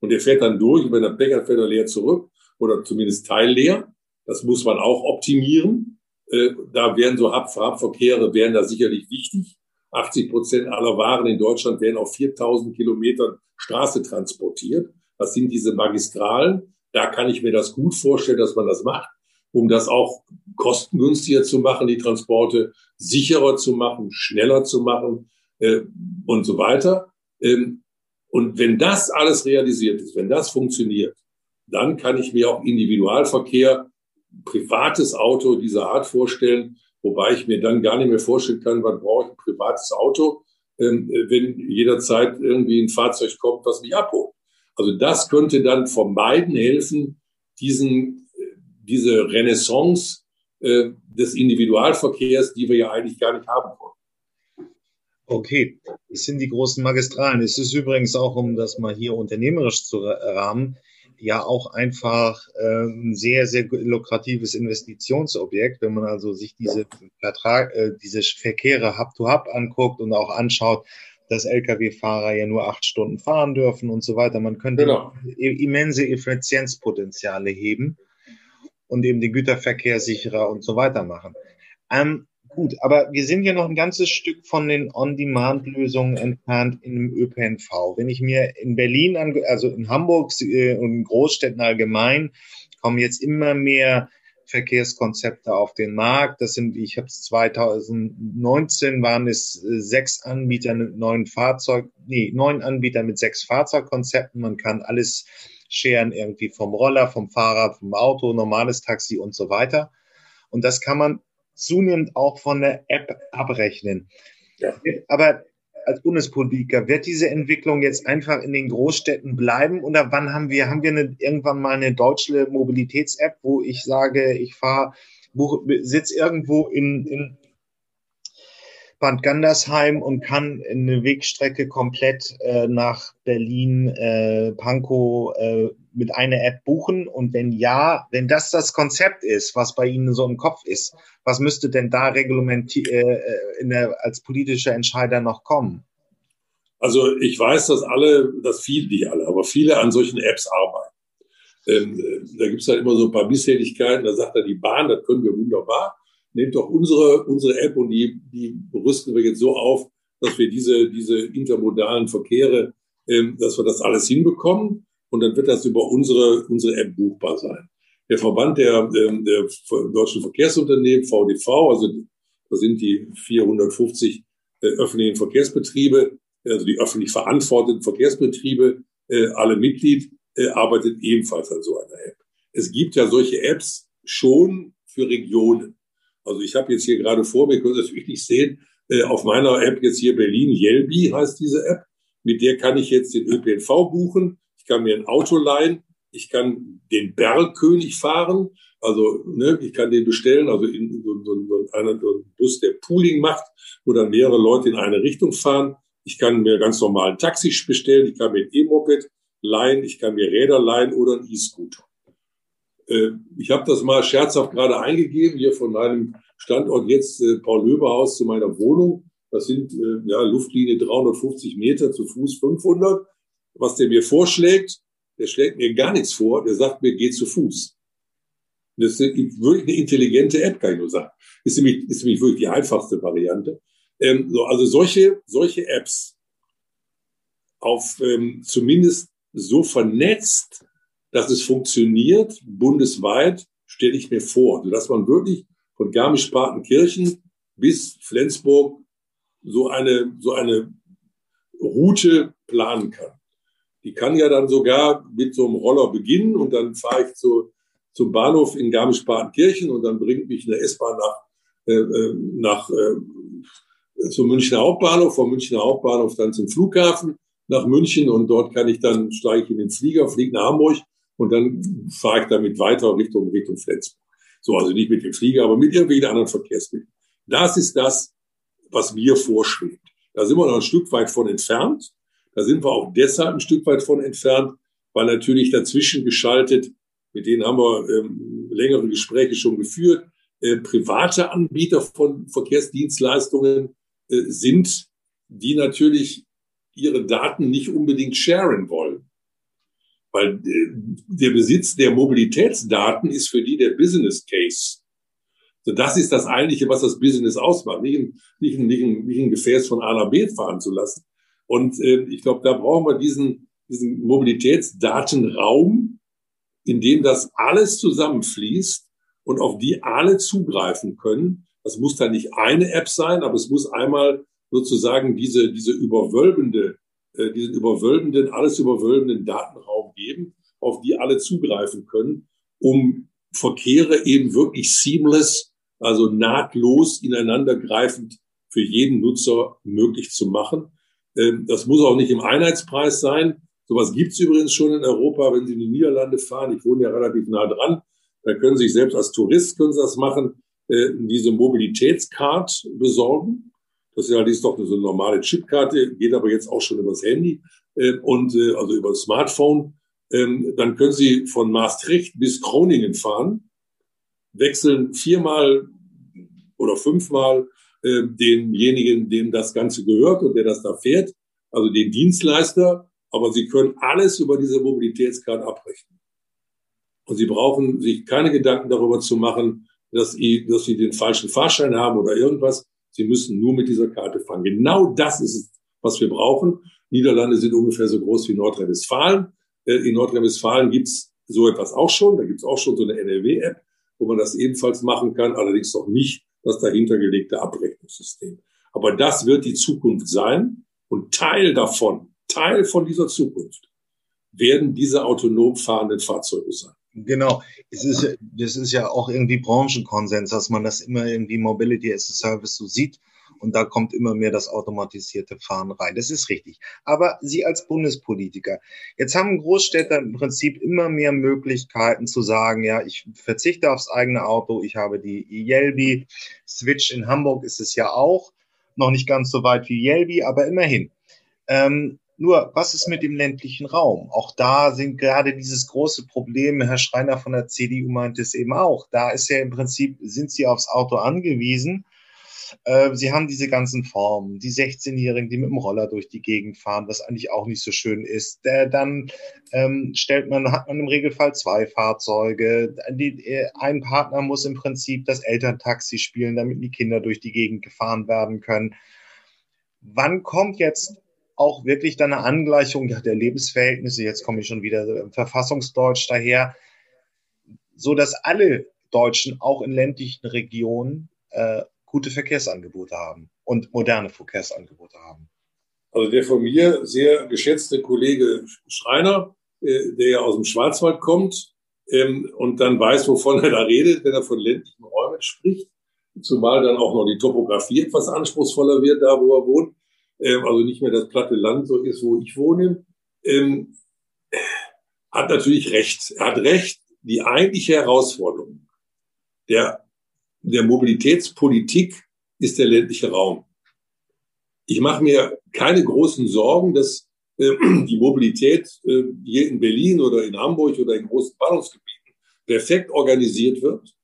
Und der fährt dann durch, und wenn er Bäcker fährt er leer zurück oder zumindest teilleer. Das muss man auch optimieren. Äh, da wären so Hub-Verkehre wären da sicherlich wichtig. 80 Prozent aller Waren in Deutschland werden auf 4000 Kilometern Straße transportiert. Das sind diese Magistralen. Da kann ich mir das gut vorstellen, dass man das macht, um das auch kostengünstiger zu machen, die Transporte sicherer zu machen, schneller zu machen äh, und so weiter. Ähm, und wenn das alles realisiert ist, wenn das funktioniert, dann kann ich mir auch Individualverkehr, privates Auto dieser Art vorstellen, Wobei ich mir dann gar nicht mehr vorstellen kann, wann brauche ich ein privates Auto, ähm, wenn jederzeit irgendwie ein Fahrzeug kommt, was mich abholt. Also das könnte dann vermeiden helfen, diesen, diese Renaissance äh, des Individualverkehrs, die wir ja eigentlich gar nicht haben wollen. Okay, das sind die großen Magistralen. Es ist übrigens auch, um das mal hier unternehmerisch zu rahmen, ja auch einfach äh, ein sehr, sehr lukratives Investitionsobjekt, wenn man also sich diese Vertrag, äh, diese Verkehre Hub-to-Hub -Hub anguckt und auch anschaut, dass Lkw-Fahrer ja nur acht Stunden fahren dürfen und so weiter. Man könnte genau. immense Effizienzpotenziale heben und eben den Güterverkehr sicherer und so weiter machen. Ähm, Gut, aber wir sind ja noch ein ganzes Stück von den On-Demand-Lösungen entfernt im ÖPNV. Wenn ich mir in Berlin, also in Hamburg äh, und Großstädten allgemein, kommen jetzt immer mehr Verkehrskonzepte auf den Markt. Das sind, ich habe es 2019 waren es äh, sechs Anbieter mit neun Fahrzeug, nee, neun Anbieter mit sechs Fahrzeugkonzepten. Man kann alles scheren, irgendwie vom Roller, vom Fahrrad, vom Auto, normales Taxi und so weiter. Und das kann man zunehmend auch von der App abrechnen. Ja. Aber als Bundespolitiker, wird diese Entwicklung jetzt einfach in den Großstädten bleiben oder wann haben wir, haben wir eine, irgendwann mal eine deutsche Mobilitäts-App, wo ich sage, ich fahre, sitze irgendwo in, in Bad Gandersheim und kann eine Wegstrecke komplett äh, nach Berlin, äh, Pankow äh, mit einer App buchen? Und wenn ja, wenn das das Konzept ist, was bei Ihnen so im Kopf ist, was müsste denn da reglementiert äh, der, als politischer Entscheider noch kommen? Also ich weiß, dass alle, dass viele, nicht alle, aber viele an solchen Apps arbeiten. Ähm, da gibt es halt immer so ein paar Misshältigkeiten. Da sagt er, die Bahn, das können wir wunderbar nehmt doch unsere, unsere App und die, die rüsten wir jetzt so auf, dass wir diese, diese intermodalen Verkehre, ähm, dass wir das alles hinbekommen und dann wird das über unsere, unsere App buchbar sein. Der Verband der, ähm, der deutschen Verkehrsunternehmen, VDV, also da sind die 450 äh, öffentlichen Verkehrsbetriebe, also die öffentlich verantworteten Verkehrsbetriebe, äh, alle Mitglied, äh, arbeitet ebenfalls an so einer App. Es gibt ja solche Apps schon für Regionen. Also ich habe jetzt hier gerade vor mir, können Sie das wirklich sehen, auf meiner App jetzt hier Berlin, Yelby heißt diese App. Mit der kann ich jetzt den ÖPNV buchen. Ich kann mir ein Auto leihen Ich kann den Bergkönig fahren. Also ne, ich kann den bestellen, also in so, so, so, einen, so Bus, der Pooling macht, wo dann mehrere Leute in eine Richtung fahren. Ich kann mir ganz normal ein Taxi bestellen, ich kann mir ein E-Moped leihen, ich kann mir Räder leihen oder ein E-Scooter. Äh, ich habe das mal scherzhaft gerade eingegeben, hier von meinem Standort jetzt äh, Paul-Löber-Haus zu meiner Wohnung. Das sind äh, ja, Luftlinie 350 Meter, zu Fuß 500. Was der mir vorschlägt, der schlägt mir gar nichts vor, der sagt mir, geh zu Fuß. Das ist wirklich eine intelligente App, kann ich nur sagen. Ist nämlich, ist nämlich wirklich die einfachste Variante. Ähm, so, also solche, solche Apps auf ähm, zumindest so vernetzt, dass es funktioniert, bundesweit, stelle ich mir vor, dass man wirklich von Garmisch-Partenkirchen bis Flensburg so eine, so eine Route planen kann. Die kann ja dann sogar mit so einem Roller beginnen und dann fahre ich zu, zum Bahnhof in Garmisch-Partenkirchen und dann bringt mich eine S-Bahn nach, äh, äh, nach äh, zum Münchner Hauptbahnhof, vom Münchner Hauptbahnhof dann zum Flughafen nach München und dort kann ich dann steige ich in den Flieger, fliege nach Hamburg und dann fahre ich damit weiter Richtung Richtung Flensburg. So, also nicht mit dem Flieger, aber mit irgendwelchen anderen Verkehrsmitteln. Das ist das, was mir vorschwebt. Da sind wir noch ein Stück weit von entfernt. Da sind wir auch deshalb ein Stück weit von entfernt, weil natürlich dazwischen geschaltet, mit denen haben wir ähm, längere Gespräche schon geführt, äh, private Anbieter von Verkehrsdienstleistungen äh, sind, die natürlich ihre Daten nicht unbedingt sharen wollen. Weil äh, der Besitz der Mobilitätsdaten ist für die der Business Case. So, das ist das eigentliche, was das Business ausmacht. Nicht ein, nicht ein, nicht ein, nicht ein Gefäß von A nach B fahren zu lassen. Und äh, ich glaube, da brauchen wir diesen, diesen Mobilitätsdatenraum, in dem das alles zusammenfließt und auf die alle zugreifen können. Das muss dann nicht eine App sein, aber es muss einmal sozusagen diese, diese überwölbende, äh, diesen überwölbenden, alles überwölbenden Datenraum geben, auf die alle zugreifen können, um Verkehre eben wirklich seamless, also nahtlos ineinandergreifend für jeden Nutzer möglich zu machen. Ähm, das muss auch nicht im Einheitspreis sein. Sowas gibt's übrigens schon in Europa, wenn Sie in die Niederlande fahren. Ich wohne ja relativ nah dran. Da können Sie sich selbst als Tourist können Sie das machen, äh, diese Mobilitätscard besorgen. Das ist doch so eine normale Chipkarte, geht aber jetzt auch schon übers Handy äh, und äh, also über das Smartphone. Ähm, dann können Sie von Maastricht bis Groningen fahren, wechseln viermal oder fünfmal äh, denjenigen, dem das Ganze gehört und der das da fährt, also den Dienstleister. Aber Sie können alles über diese Mobilitätskarte abrechnen. Und Sie brauchen sich keine Gedanken darüber zu machen, dass Sie, dass Sie den falschen Fahrschein haben oder irgendwas. Sie müssen nur mit dieser Karte fahren. Genau das ist es, was wir brauchen. Niederlande sind ungefähr so groß wie Nordrhein-Westfalen. Äh, in Nordrhein-Westfalen gibt's so etwas auch schon. Da gibt's auch schon so eine NRW-App, wo man das ebenfalls machen kann, allerdings noch nicht das dahintergelegte Abrechnungssystem. Aber das wird die Zukunft sein und Teil davon, Teil von dieser Zukunft werden diese autonom fahrenden Fahrzeuge sein. Genau. Es ist, das ist ja auch irgendwie Branchenkonsens, dass man das immer irgendwie Mobility as a Service so sieht. Und da kommt immer mehr das automatisierte Fahren rein. Das ist richtig. Aber Sie als Bundespolitiker, jetzt haben Großstädter im Prinzip immer mehr Möglichkeiten zu sagen, ja, ich verzichte aufs eigene Auto, ich habe die Yelby. Switch in Hamburg ist es ja auch. Noch nicht ganz so weit wie Yelby, aber immerhin. Ähm, nur, was ist mit dem ländlichen Raum? Auch da sind gerade dieses große Problem, Herr Schreiner von der CDU meint es eben auch. Da ist ja im Prinzip, sind sie aufs Auto angewiesen. Äh, sie haben diese ganzen Formen, die 16-Jährigen, die mit dem Roller durch die Gegend fahren, was eigentlich auch nicht so schön ist. Äh, dann ähm, stellt man, hat man im Regelfall zwei Fahrzeuge. Die, äh, ein Partner muss im Prinzip das Elterntaxi spielen, damit die Kinder durch die Gegend gefahren werden können. Wann kommt jetzt auch wirklich dann eine Angleichung der Lebensverhältnisse, jetzt komme ich schon wieder verfassungsdeutsch daher, so dass alle Deutschen auch in ländlichen Regionen äh, gute Verkehrsangebote haben und moderne Verkehrsangebote haben. Also der von mir sehr geschätzte Kollege Schreiner, äh, der ja aus dem Schwarzwald kommt ähm, und dann weiß, wovon er da redet, wenn er von ländlichen Räumen spricht, zumal dann auch noch die Topografie etwas anspruchsvoller wird, da wo er wohnt, ähm, also nicht mehr das platte Land so ist, wo ich wohne. Ähm, hat natürlich recht. Er hat recht, die eigentliche Herausforderung der, der Mobilitätspolitik ist der ländliche Raum. Ich mache mir keine großen Sorgen, dass äh, die Mobilität äh, hier in Berlin oder in Hamburg oder in großen Ballungsgebieten perfekt organisiert wird.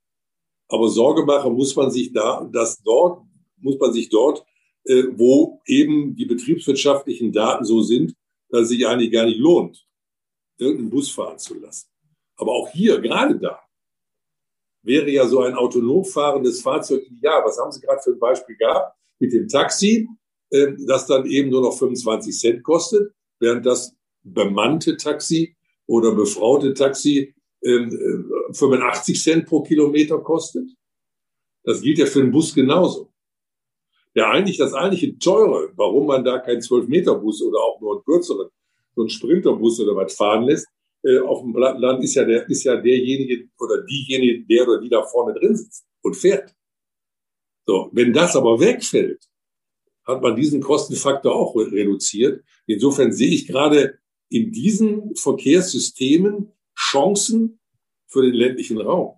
Aber Sorge machen muss man sich da, dass dort, muss man sich dort, äh, wo eben die betriebswirtschaftlichen Daten so sind, dass es sich eigentlich gar nicht lohnt, irgendeinen Bus fahren zu lassen. Aber auch hier, gerade da, wäre ja so ein autonom fahrendes Fahrzeug ideal. Was haben Sie gerade für ein Beispiel gehabt? Mit dem Taxi, äh, das dann eben nur noch 25 Cent kostet, während das bemannte Taxi oder befraute Taxi äh, 85 Cent pro Kilometer kostet. Das gilt ja für den Bus genauso. Der eigentlich, das eigentliche Teure, warum man da keinen 12-Meter-Bus oder auch nur einen kürzeren, so einen Sprinterbus oder was fahren lässt, äh, auf dem Plattenland ist ja, der, ist ja derjenige oder diejenige, der oder die da vorne drin sitzt und fährt. So, wenn das aber wegfällt, hat man diesen Kostenfaktor auch reduziert. Insofern sehe ich gerade in diesen Verkehrssystemen Chancen für den ländlichen Raum.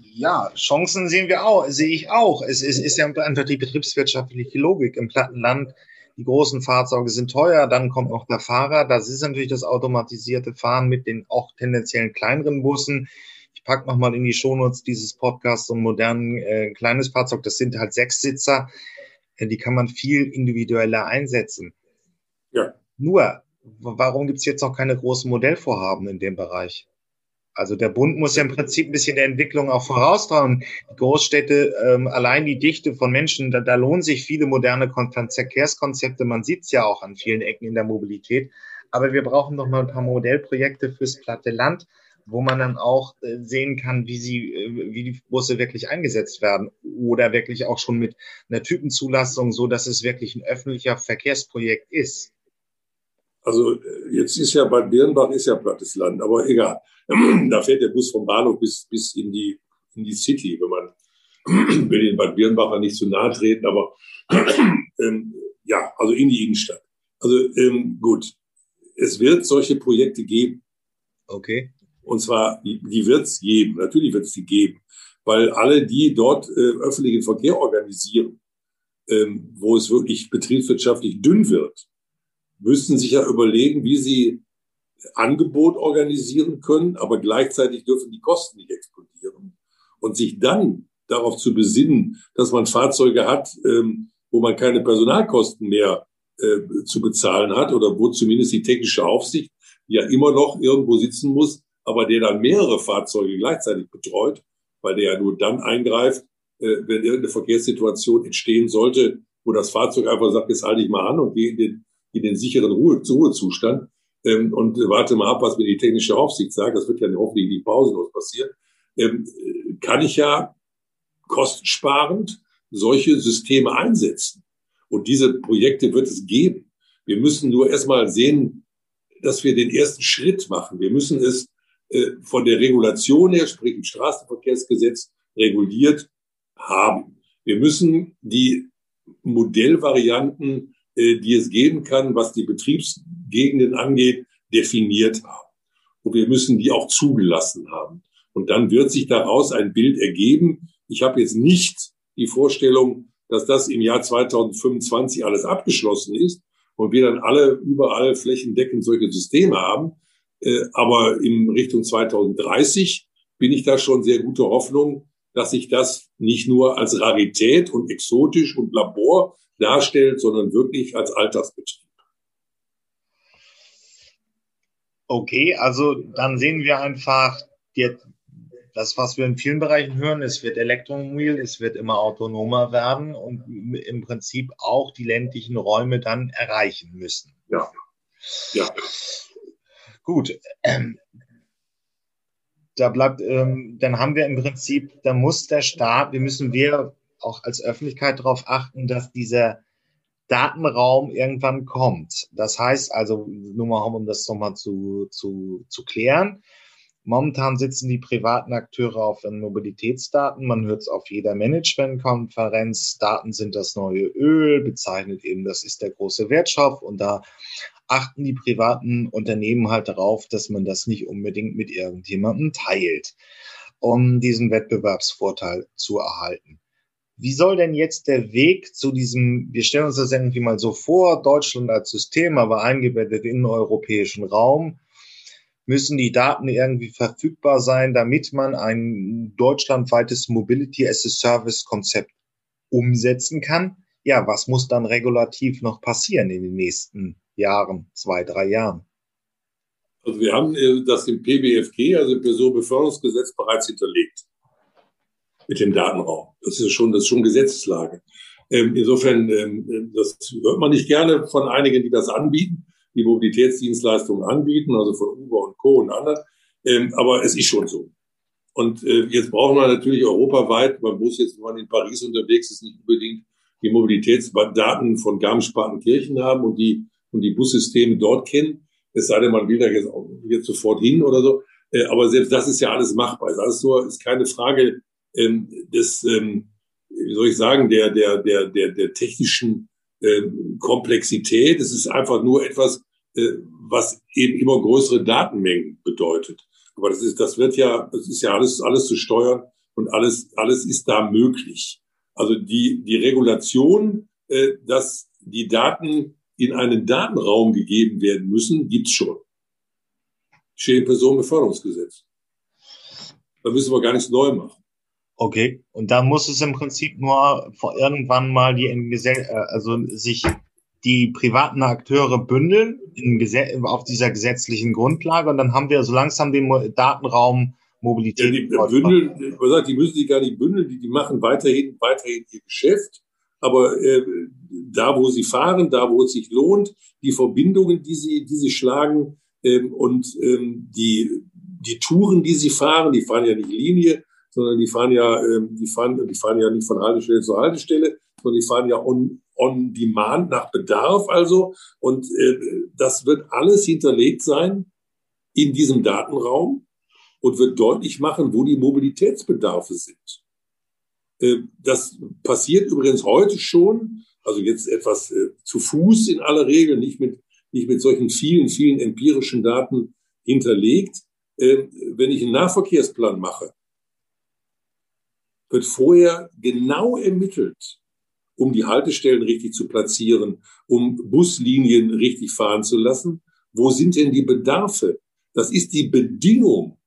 Ja, Chancen sehen wir auch, sehe ich auch. Es ist, ist ja einfach die betriebswirtschaftliche Logik. Im Plattenland die großen Fahrzeuge sind teuer, dann kommt noch der Fahrer. Das ist natürlich das automatisierte Fahren mit den auch tendenziellen kleineren Bussen. Ich pack noch mal in die Shownotes dieses Podcasts so ein modernen äh, kleines Fahrzeug. Das sind halt Sechssitzer. Äh, die kann man viel individueller einsetzen. Ja. Nur, warum gibt's jetzt noch keine großen Modellvorhaben in dem Bereich? Also der Bund muss ja im Prinzip ein bisschen der Entwicklung auch voraustrauen. Die Großstädte, ähm, allein die Dichte von Menschen, da, da lohnen sich viele moderne Verkehrskonzepte. Man sieht es ja auch an vielen Ecken in der Mobilität. Aber wir brauchen noch mal ein paar Modellprojekte fürs platte Land, wo man dann auch äh, sehen kann, wie sie, äh, wie die Busse wirklich eingesetzt werden oder wirklich auch schon mit einer Typenzulassung, so dass es wirklich ein öffentlicher Verkehrsprojekt ist. Also äh, jetzt ist ja Bad Birnbach ist ja plattes Land, aber egal. Da fährt der Bus vom Bahnhof bis, bis in, die, in die City, wenn man will den Bad Birnbacher nicht zu nahe treten, aber ähm, ja, also in die Innenstadt. Also ähm, gut, es wird solche Projekte geben. Okay. Und zwar, die, die wird es geben, natürlich wird es die geben, weil alle, die dort äh, öffentlichen Verkehr organisieren, ähm, wo es wirklich betriebswirtschaftlich dünn wird, müssten sich ja überlegen, wie sie Angebot organisieren können, aber gleichzeitig dürfen die Kosten nicht explodieren. Und sich dann darauf zu besinnen, dass man Fahrzeuge hat, ähm, wo man keine Personalkosten mehr äh, zu bezahlen hat oder wo zumindest die technische Aufsicht ja immer noch irgendwo sitzen muss, aber der dann mehrere Fahrzeuge gleichzeitig betreut, weil der ja nur dann eingreift, äh, wenn irgendeine Verkehrssituation entstehen sollte, wo das Fahrzeug einfach sagt, jetzt halte ich mal an und gehe in den in den sicheren Ruhe, Ruhezustand ähm, und warte mal ab, was mir die technische Aufsicht sagt. Das wird ja hoffentlich nicht pausenlos passieren. Ähm, kann ich ja kostensparend solche Systeme einsetzen. Und diese Projekte wird es geben. Wir müssen nur erstmal sehen, dass wir den ersten Schritt machen. Wir müssen es äh, von der Regulation her, sprich im Straßenverkehrsgesetz, reguliert haben. Wir müssen die Modellvarianten die es geben kann, was die Betriebsgegenden angeht, definiert haben. Und wir müssen die auch zugelassen haben. Und dann wird sich daraus ein Bild ergeben. Ich habe jetzt nicht die Vorstellung, dass das im Jahr 2025 alles abgeschlossen ist und wir dann alle überall flächendeckend solche Systeme haben. Äh, aber in Richtung 2030 bin ich da schon sehr gute Hoffnung, dass sich das nicht nur als Rarität und exotisch und Labor darstellt, sondern wirklich als Alltagsbetrieb. Okay, also dann sehen wir einfach die, das, was wir in vielen Bereichen hören, es wird elektromobil, es wird immer autonomer werden und im Prinzip auch die ländlichen Räume dann erreichen müssen. Ja. Ja. Gut. Ähm, da bleibt, ähm, dann haben wir im Prinzip, da muss der Staat, wir müssen wir auch als Öffentlichkeit darauf achten, dass dieser Datenraum irgendwann kommt. Das heißt also, nur mal um das nochmal zu, zu, zu klären. Momentan sitzen die privaten Akteure auf den Mobilitätsdaten. Man hört es auf jeder Managementkonferenz. Daten sind das neue Öl, bezeichnet eben, das ist der große Wertstoff. Und da achten die privaten Unternehmen halt darauf, dass man das nicht unbedingt mit irgendjemandem teilt, um diesen Wettbewerbsvorteil zu erhalten. Wie soll denn jetzt der Weg zu diesem, wir stellen uns das irgendwie mal so vor, Deutschland als System, aber eingebettet in den europäischen Raum, müssen die Daten irgendwie verfügbar sein, damit man ein deutschlandweites Mobility as a Service Konzept umsetzen kann. Ja, was muss dann regulativ noch passieren in den nächsten Jahren, zwei, drei Jahren? Also wir haben äh, das im PBFG, also im Personenbeförderungsgesetz, bereits hinterlegt mit dem Datenraum. Das ist schon, das ist schon Gesetzeslage. Ähm, insofern, ähm, das hört man nicht gerne von einigen, die das anbieten, die Mobilitätsdienstleistungen anbieten, also von Uber und Co. und anderen. Ähm, aber es ist schon so. Und äh, jetzt brauchen wir natürlich europaweit, man muss jetzt, wenn man in Paris unterwegs ist, nicht unbedingt die Mobilitätsdaten von Garmisch-Partenkirchen haben und die, und die Bussysteme dort kennen. Es sei denn, man will da jetzt, auch, jetzt sofort hin oder so. Äh, aber selbst das ist ja alles machbar. Es ist alles nur, ist keine Frage ähm, des, ähm, wie soll ich sagen, der, der, der, der, der technischen ähm, Komplexität. Es ist einfach nur etwas, äh, was eben immer größere Datenmengen bedeutet. Aber das ist, das wird ja, das ist ja alles, alles zu steuern und alles, alles ist da möglich. Also die, die Regulation, äh, dass die Daten in einen Datenraum gegeben werden müssen, gibt's schon. Im Personenbeförderungsgesetz. Da müssen wir gar nichts neu machen. Okay, und da muss es im Prinzip nur vor irgendwann mal die äh, also sich die privaten Akteure bündeln in, auf dieser gesetzlichen Grundlage und dann haben wir so langsam den Datenraum Mobilität. Ja, die, bündeln, man sagt, die müssen sich gar nicht bündeln, die, die machen weiterhin, weiterhin ihr Geschäft, aber äh, da, wo sie fahren, da, wo es sich lohnt, die Verbindungen, die sie, die sie schlagen ähm, und ähm, die, die Touren, die sie fahren, die fahren ja nicht Linie, sondern die fahren ja, ähm, die fahren, die fahren ja nicht von Haltestelle zu Haltestelle, sondern die fahren ja on, on demand nach Bedarf also. Und äh, das wird alles hinterlegt sein in diesem Datenraum und wird deutlich machen, wo die Mobilitätsbedarfe sind. Äh, das passiert übrigens heute schon, also jetzt etwas äh, zu Fuß in aller Regel, nicht mit, nicht mit solchen vielen, vielen empirischen Daten hinterlegt. Äh, wenn ich einen Nahverkehrsplan mache, wird vorher genau ermittelt, um die Haltestellen richtig zu platzieren, um Buslinien richtig fahren zu lassen. Wo sind denn die Bedarfe? Das ist die Bedingung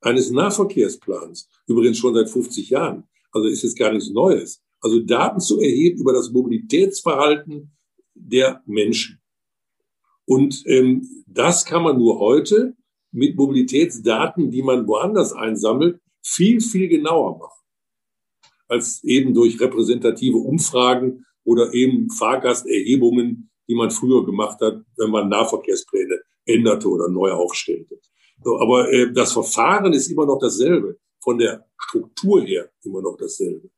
eines Nahverkehrsplans. Übrigens schon seit 50 Jahren. Also ist jetzt gar nichts Neues. Also Daten zu erheben über das Mobilitätsverhalten der Menschen. Und ähm, das kann man nur heute mit Mobilitätsdaten, die man woanders einsammelt, viel, viel genauer machen als eben durch repräsentative Umfragen oder eben Fahrgasterhebungen, die man früher gemacht hat, wenn man Nahverkehrspläne änderte oder neu aufstellte. So, aber äh, das Verfahren ist immer noch dasselbe, von der Struktur her immer noch dasselbe.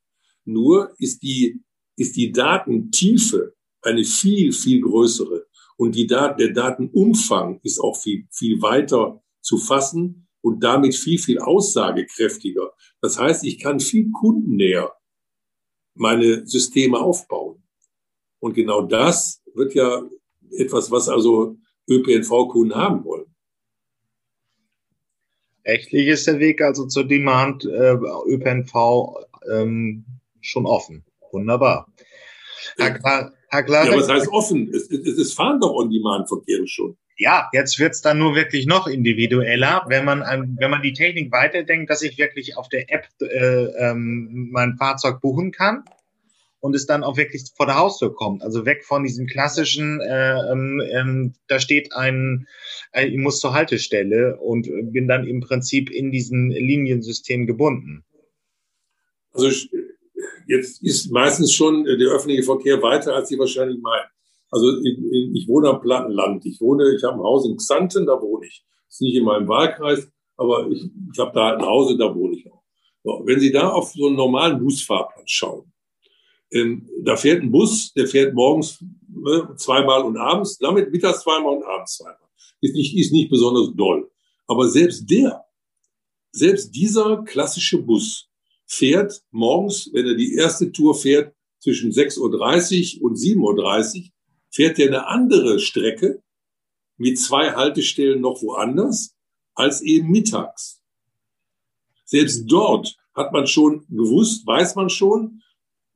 Nur ist die, ist die Datentiefe eine viel, viel größere. Und die Dat der Datenumfang ist auch viel, viel weiter zu fassen und damit viel, viel aussagekräftiger. Das heißt, ich kann viel kundennäher meine Systeme aufbauen. Und genau das wird ja etwas, was also ÖPNV-Kunden haben wollen. Rechtlich ist der Weg also zur Demand äh, ÖPNV ähm, schon offen. Wunderbar. Herr, Klar, Herr Klar, ja, was heißt offen? Es, es, es fahren doch On-Demand-Verkehre schon ja, jetzt wird's dann nur wirklich noch individueller, wenn man an, wenn man die Technik weiterdenkt, dass ich wirklich auf der App äh, ähm, mein Fahrzeug buchen kann und es dann auch wirklich vor der Haustür kommt. Also weg von diesem klassischen, äh, ähm, ähm, da steht ein, äh, ich muss zur Haltestelle und bin dann im Prinzip in diesem Liniensystem gebunden. Also jetzt ist meistens schon der öffentliche Verkehr weiter, als Sie wahrscheinlich meinen. Also ich wohne am Plattenland. Ich wohne, ich habe ein Haus in Xanten, da wohne ich. Ist nicht in meinem Wahlkreis, aber ich, ich habe da ein Haus, da wohne ich auch. So, wenn Sie da auf so einen normalen Busfahrplatz schauen, ähm, da fährt ein Bus, der fährt morgens ne, zweimal und abends, damit mittags zweimal und abends zweimal. Ist nicht, ist nicht besonders doll. Aber selbst der, selbst dieser klassische Bus fährt morgens, wenn er die erste Tour fährt, zwischen 6.30 Uhr und 7.30 Uhr, fährt er eine andere Strecke mit zwei Haltestellen noch woanders als eben mittags. Selbst dort hat man schon gewusst, weiß man schon,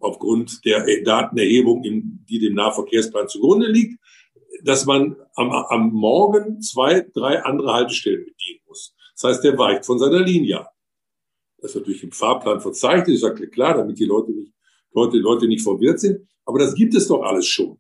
aufgrund der Datenerhebung, die dem Nahverkehrsplan zugrunde liegt, dass man am, am Morgen zwei, drei andere Haltestellen bedienen muss. Das heißt, der weicht von seiner Linie ab. Das wird durch den Fahrplan verzeichnet. Ich sage klar, damit die Leute nicht, Leute, Leute nicht verwirrt sind. Aber das gibt es doch alles schon.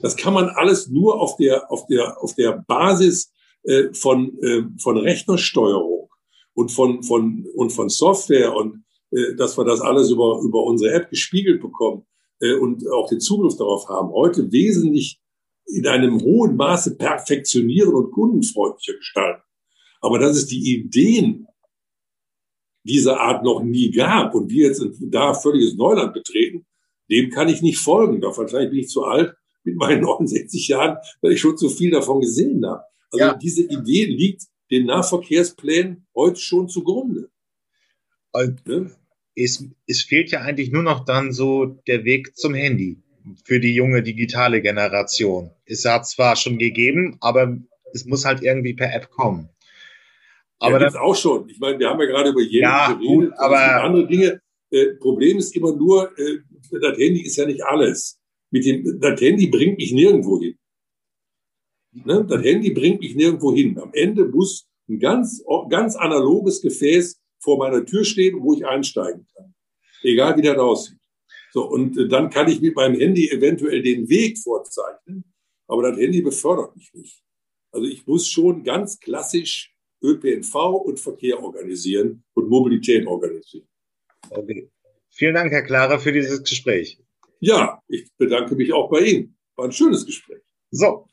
Das kann man alles nur auf der, auf der, auf der Basis äh, von, äh, von Rechnersteuerung und von, von, und von Software und äh, dass wir das alles über, über unsere App gespiegelt bekommen äh, und auch den Zugriff darauf haben, heute wesentlich in einem hohen Maße perfektionieren und kundenfreundlicher gestalten. Aber dass es die Ideen dieser Art noch nie gab und wir jetzt da völliges Neuland betreten, dem kann ich nicht folgen. Da wahrscheinlich bin ich zu alt mit meinen 69 Jahren, weil ich schon zu viel davon gesehen habe. Also ja. diese Idee liegt den Nahverkehrsplänen heute schon zugrunde. Ne? Es, es fehlt ja eigentlich nur noch dann so der Weg zum Handy für die junge digitale Generation. Es hat zwar schon gegeben, aber es muss halt irgendwie per App kommen. Aber ja, das auch schon. Ich meine, wir haben ja gerade über jeden ja, geredet, gut, aber andere Dinge. Äh, Problem ist immer nur, äh, das Handy ist ja nicht alles. Mit dem, das Handy bringt mich nirgendwo hin. Ne? Das Handy bringt mich nirgendwo hin. Am Ende muss ein ganz, ganz analoges Gefäß vor meiner Tür stehen, wo ich einsteigen kann. Egal wie das aussieht. So, und äh, dann kann ich mit meinem Handy eventuell den Weg vorzeichnen, aber das Handy befördert mich nicht. Also ich muss schon ganz klassisch ÖPNV und Verkehr organisieren und Mobilität organisieren. Okay. Vielen Dank, Herr Klarer, für dieses Gespräch. Ja, ich bedanke mich auch bei Ihnen. War ein schönes Gespräch. So,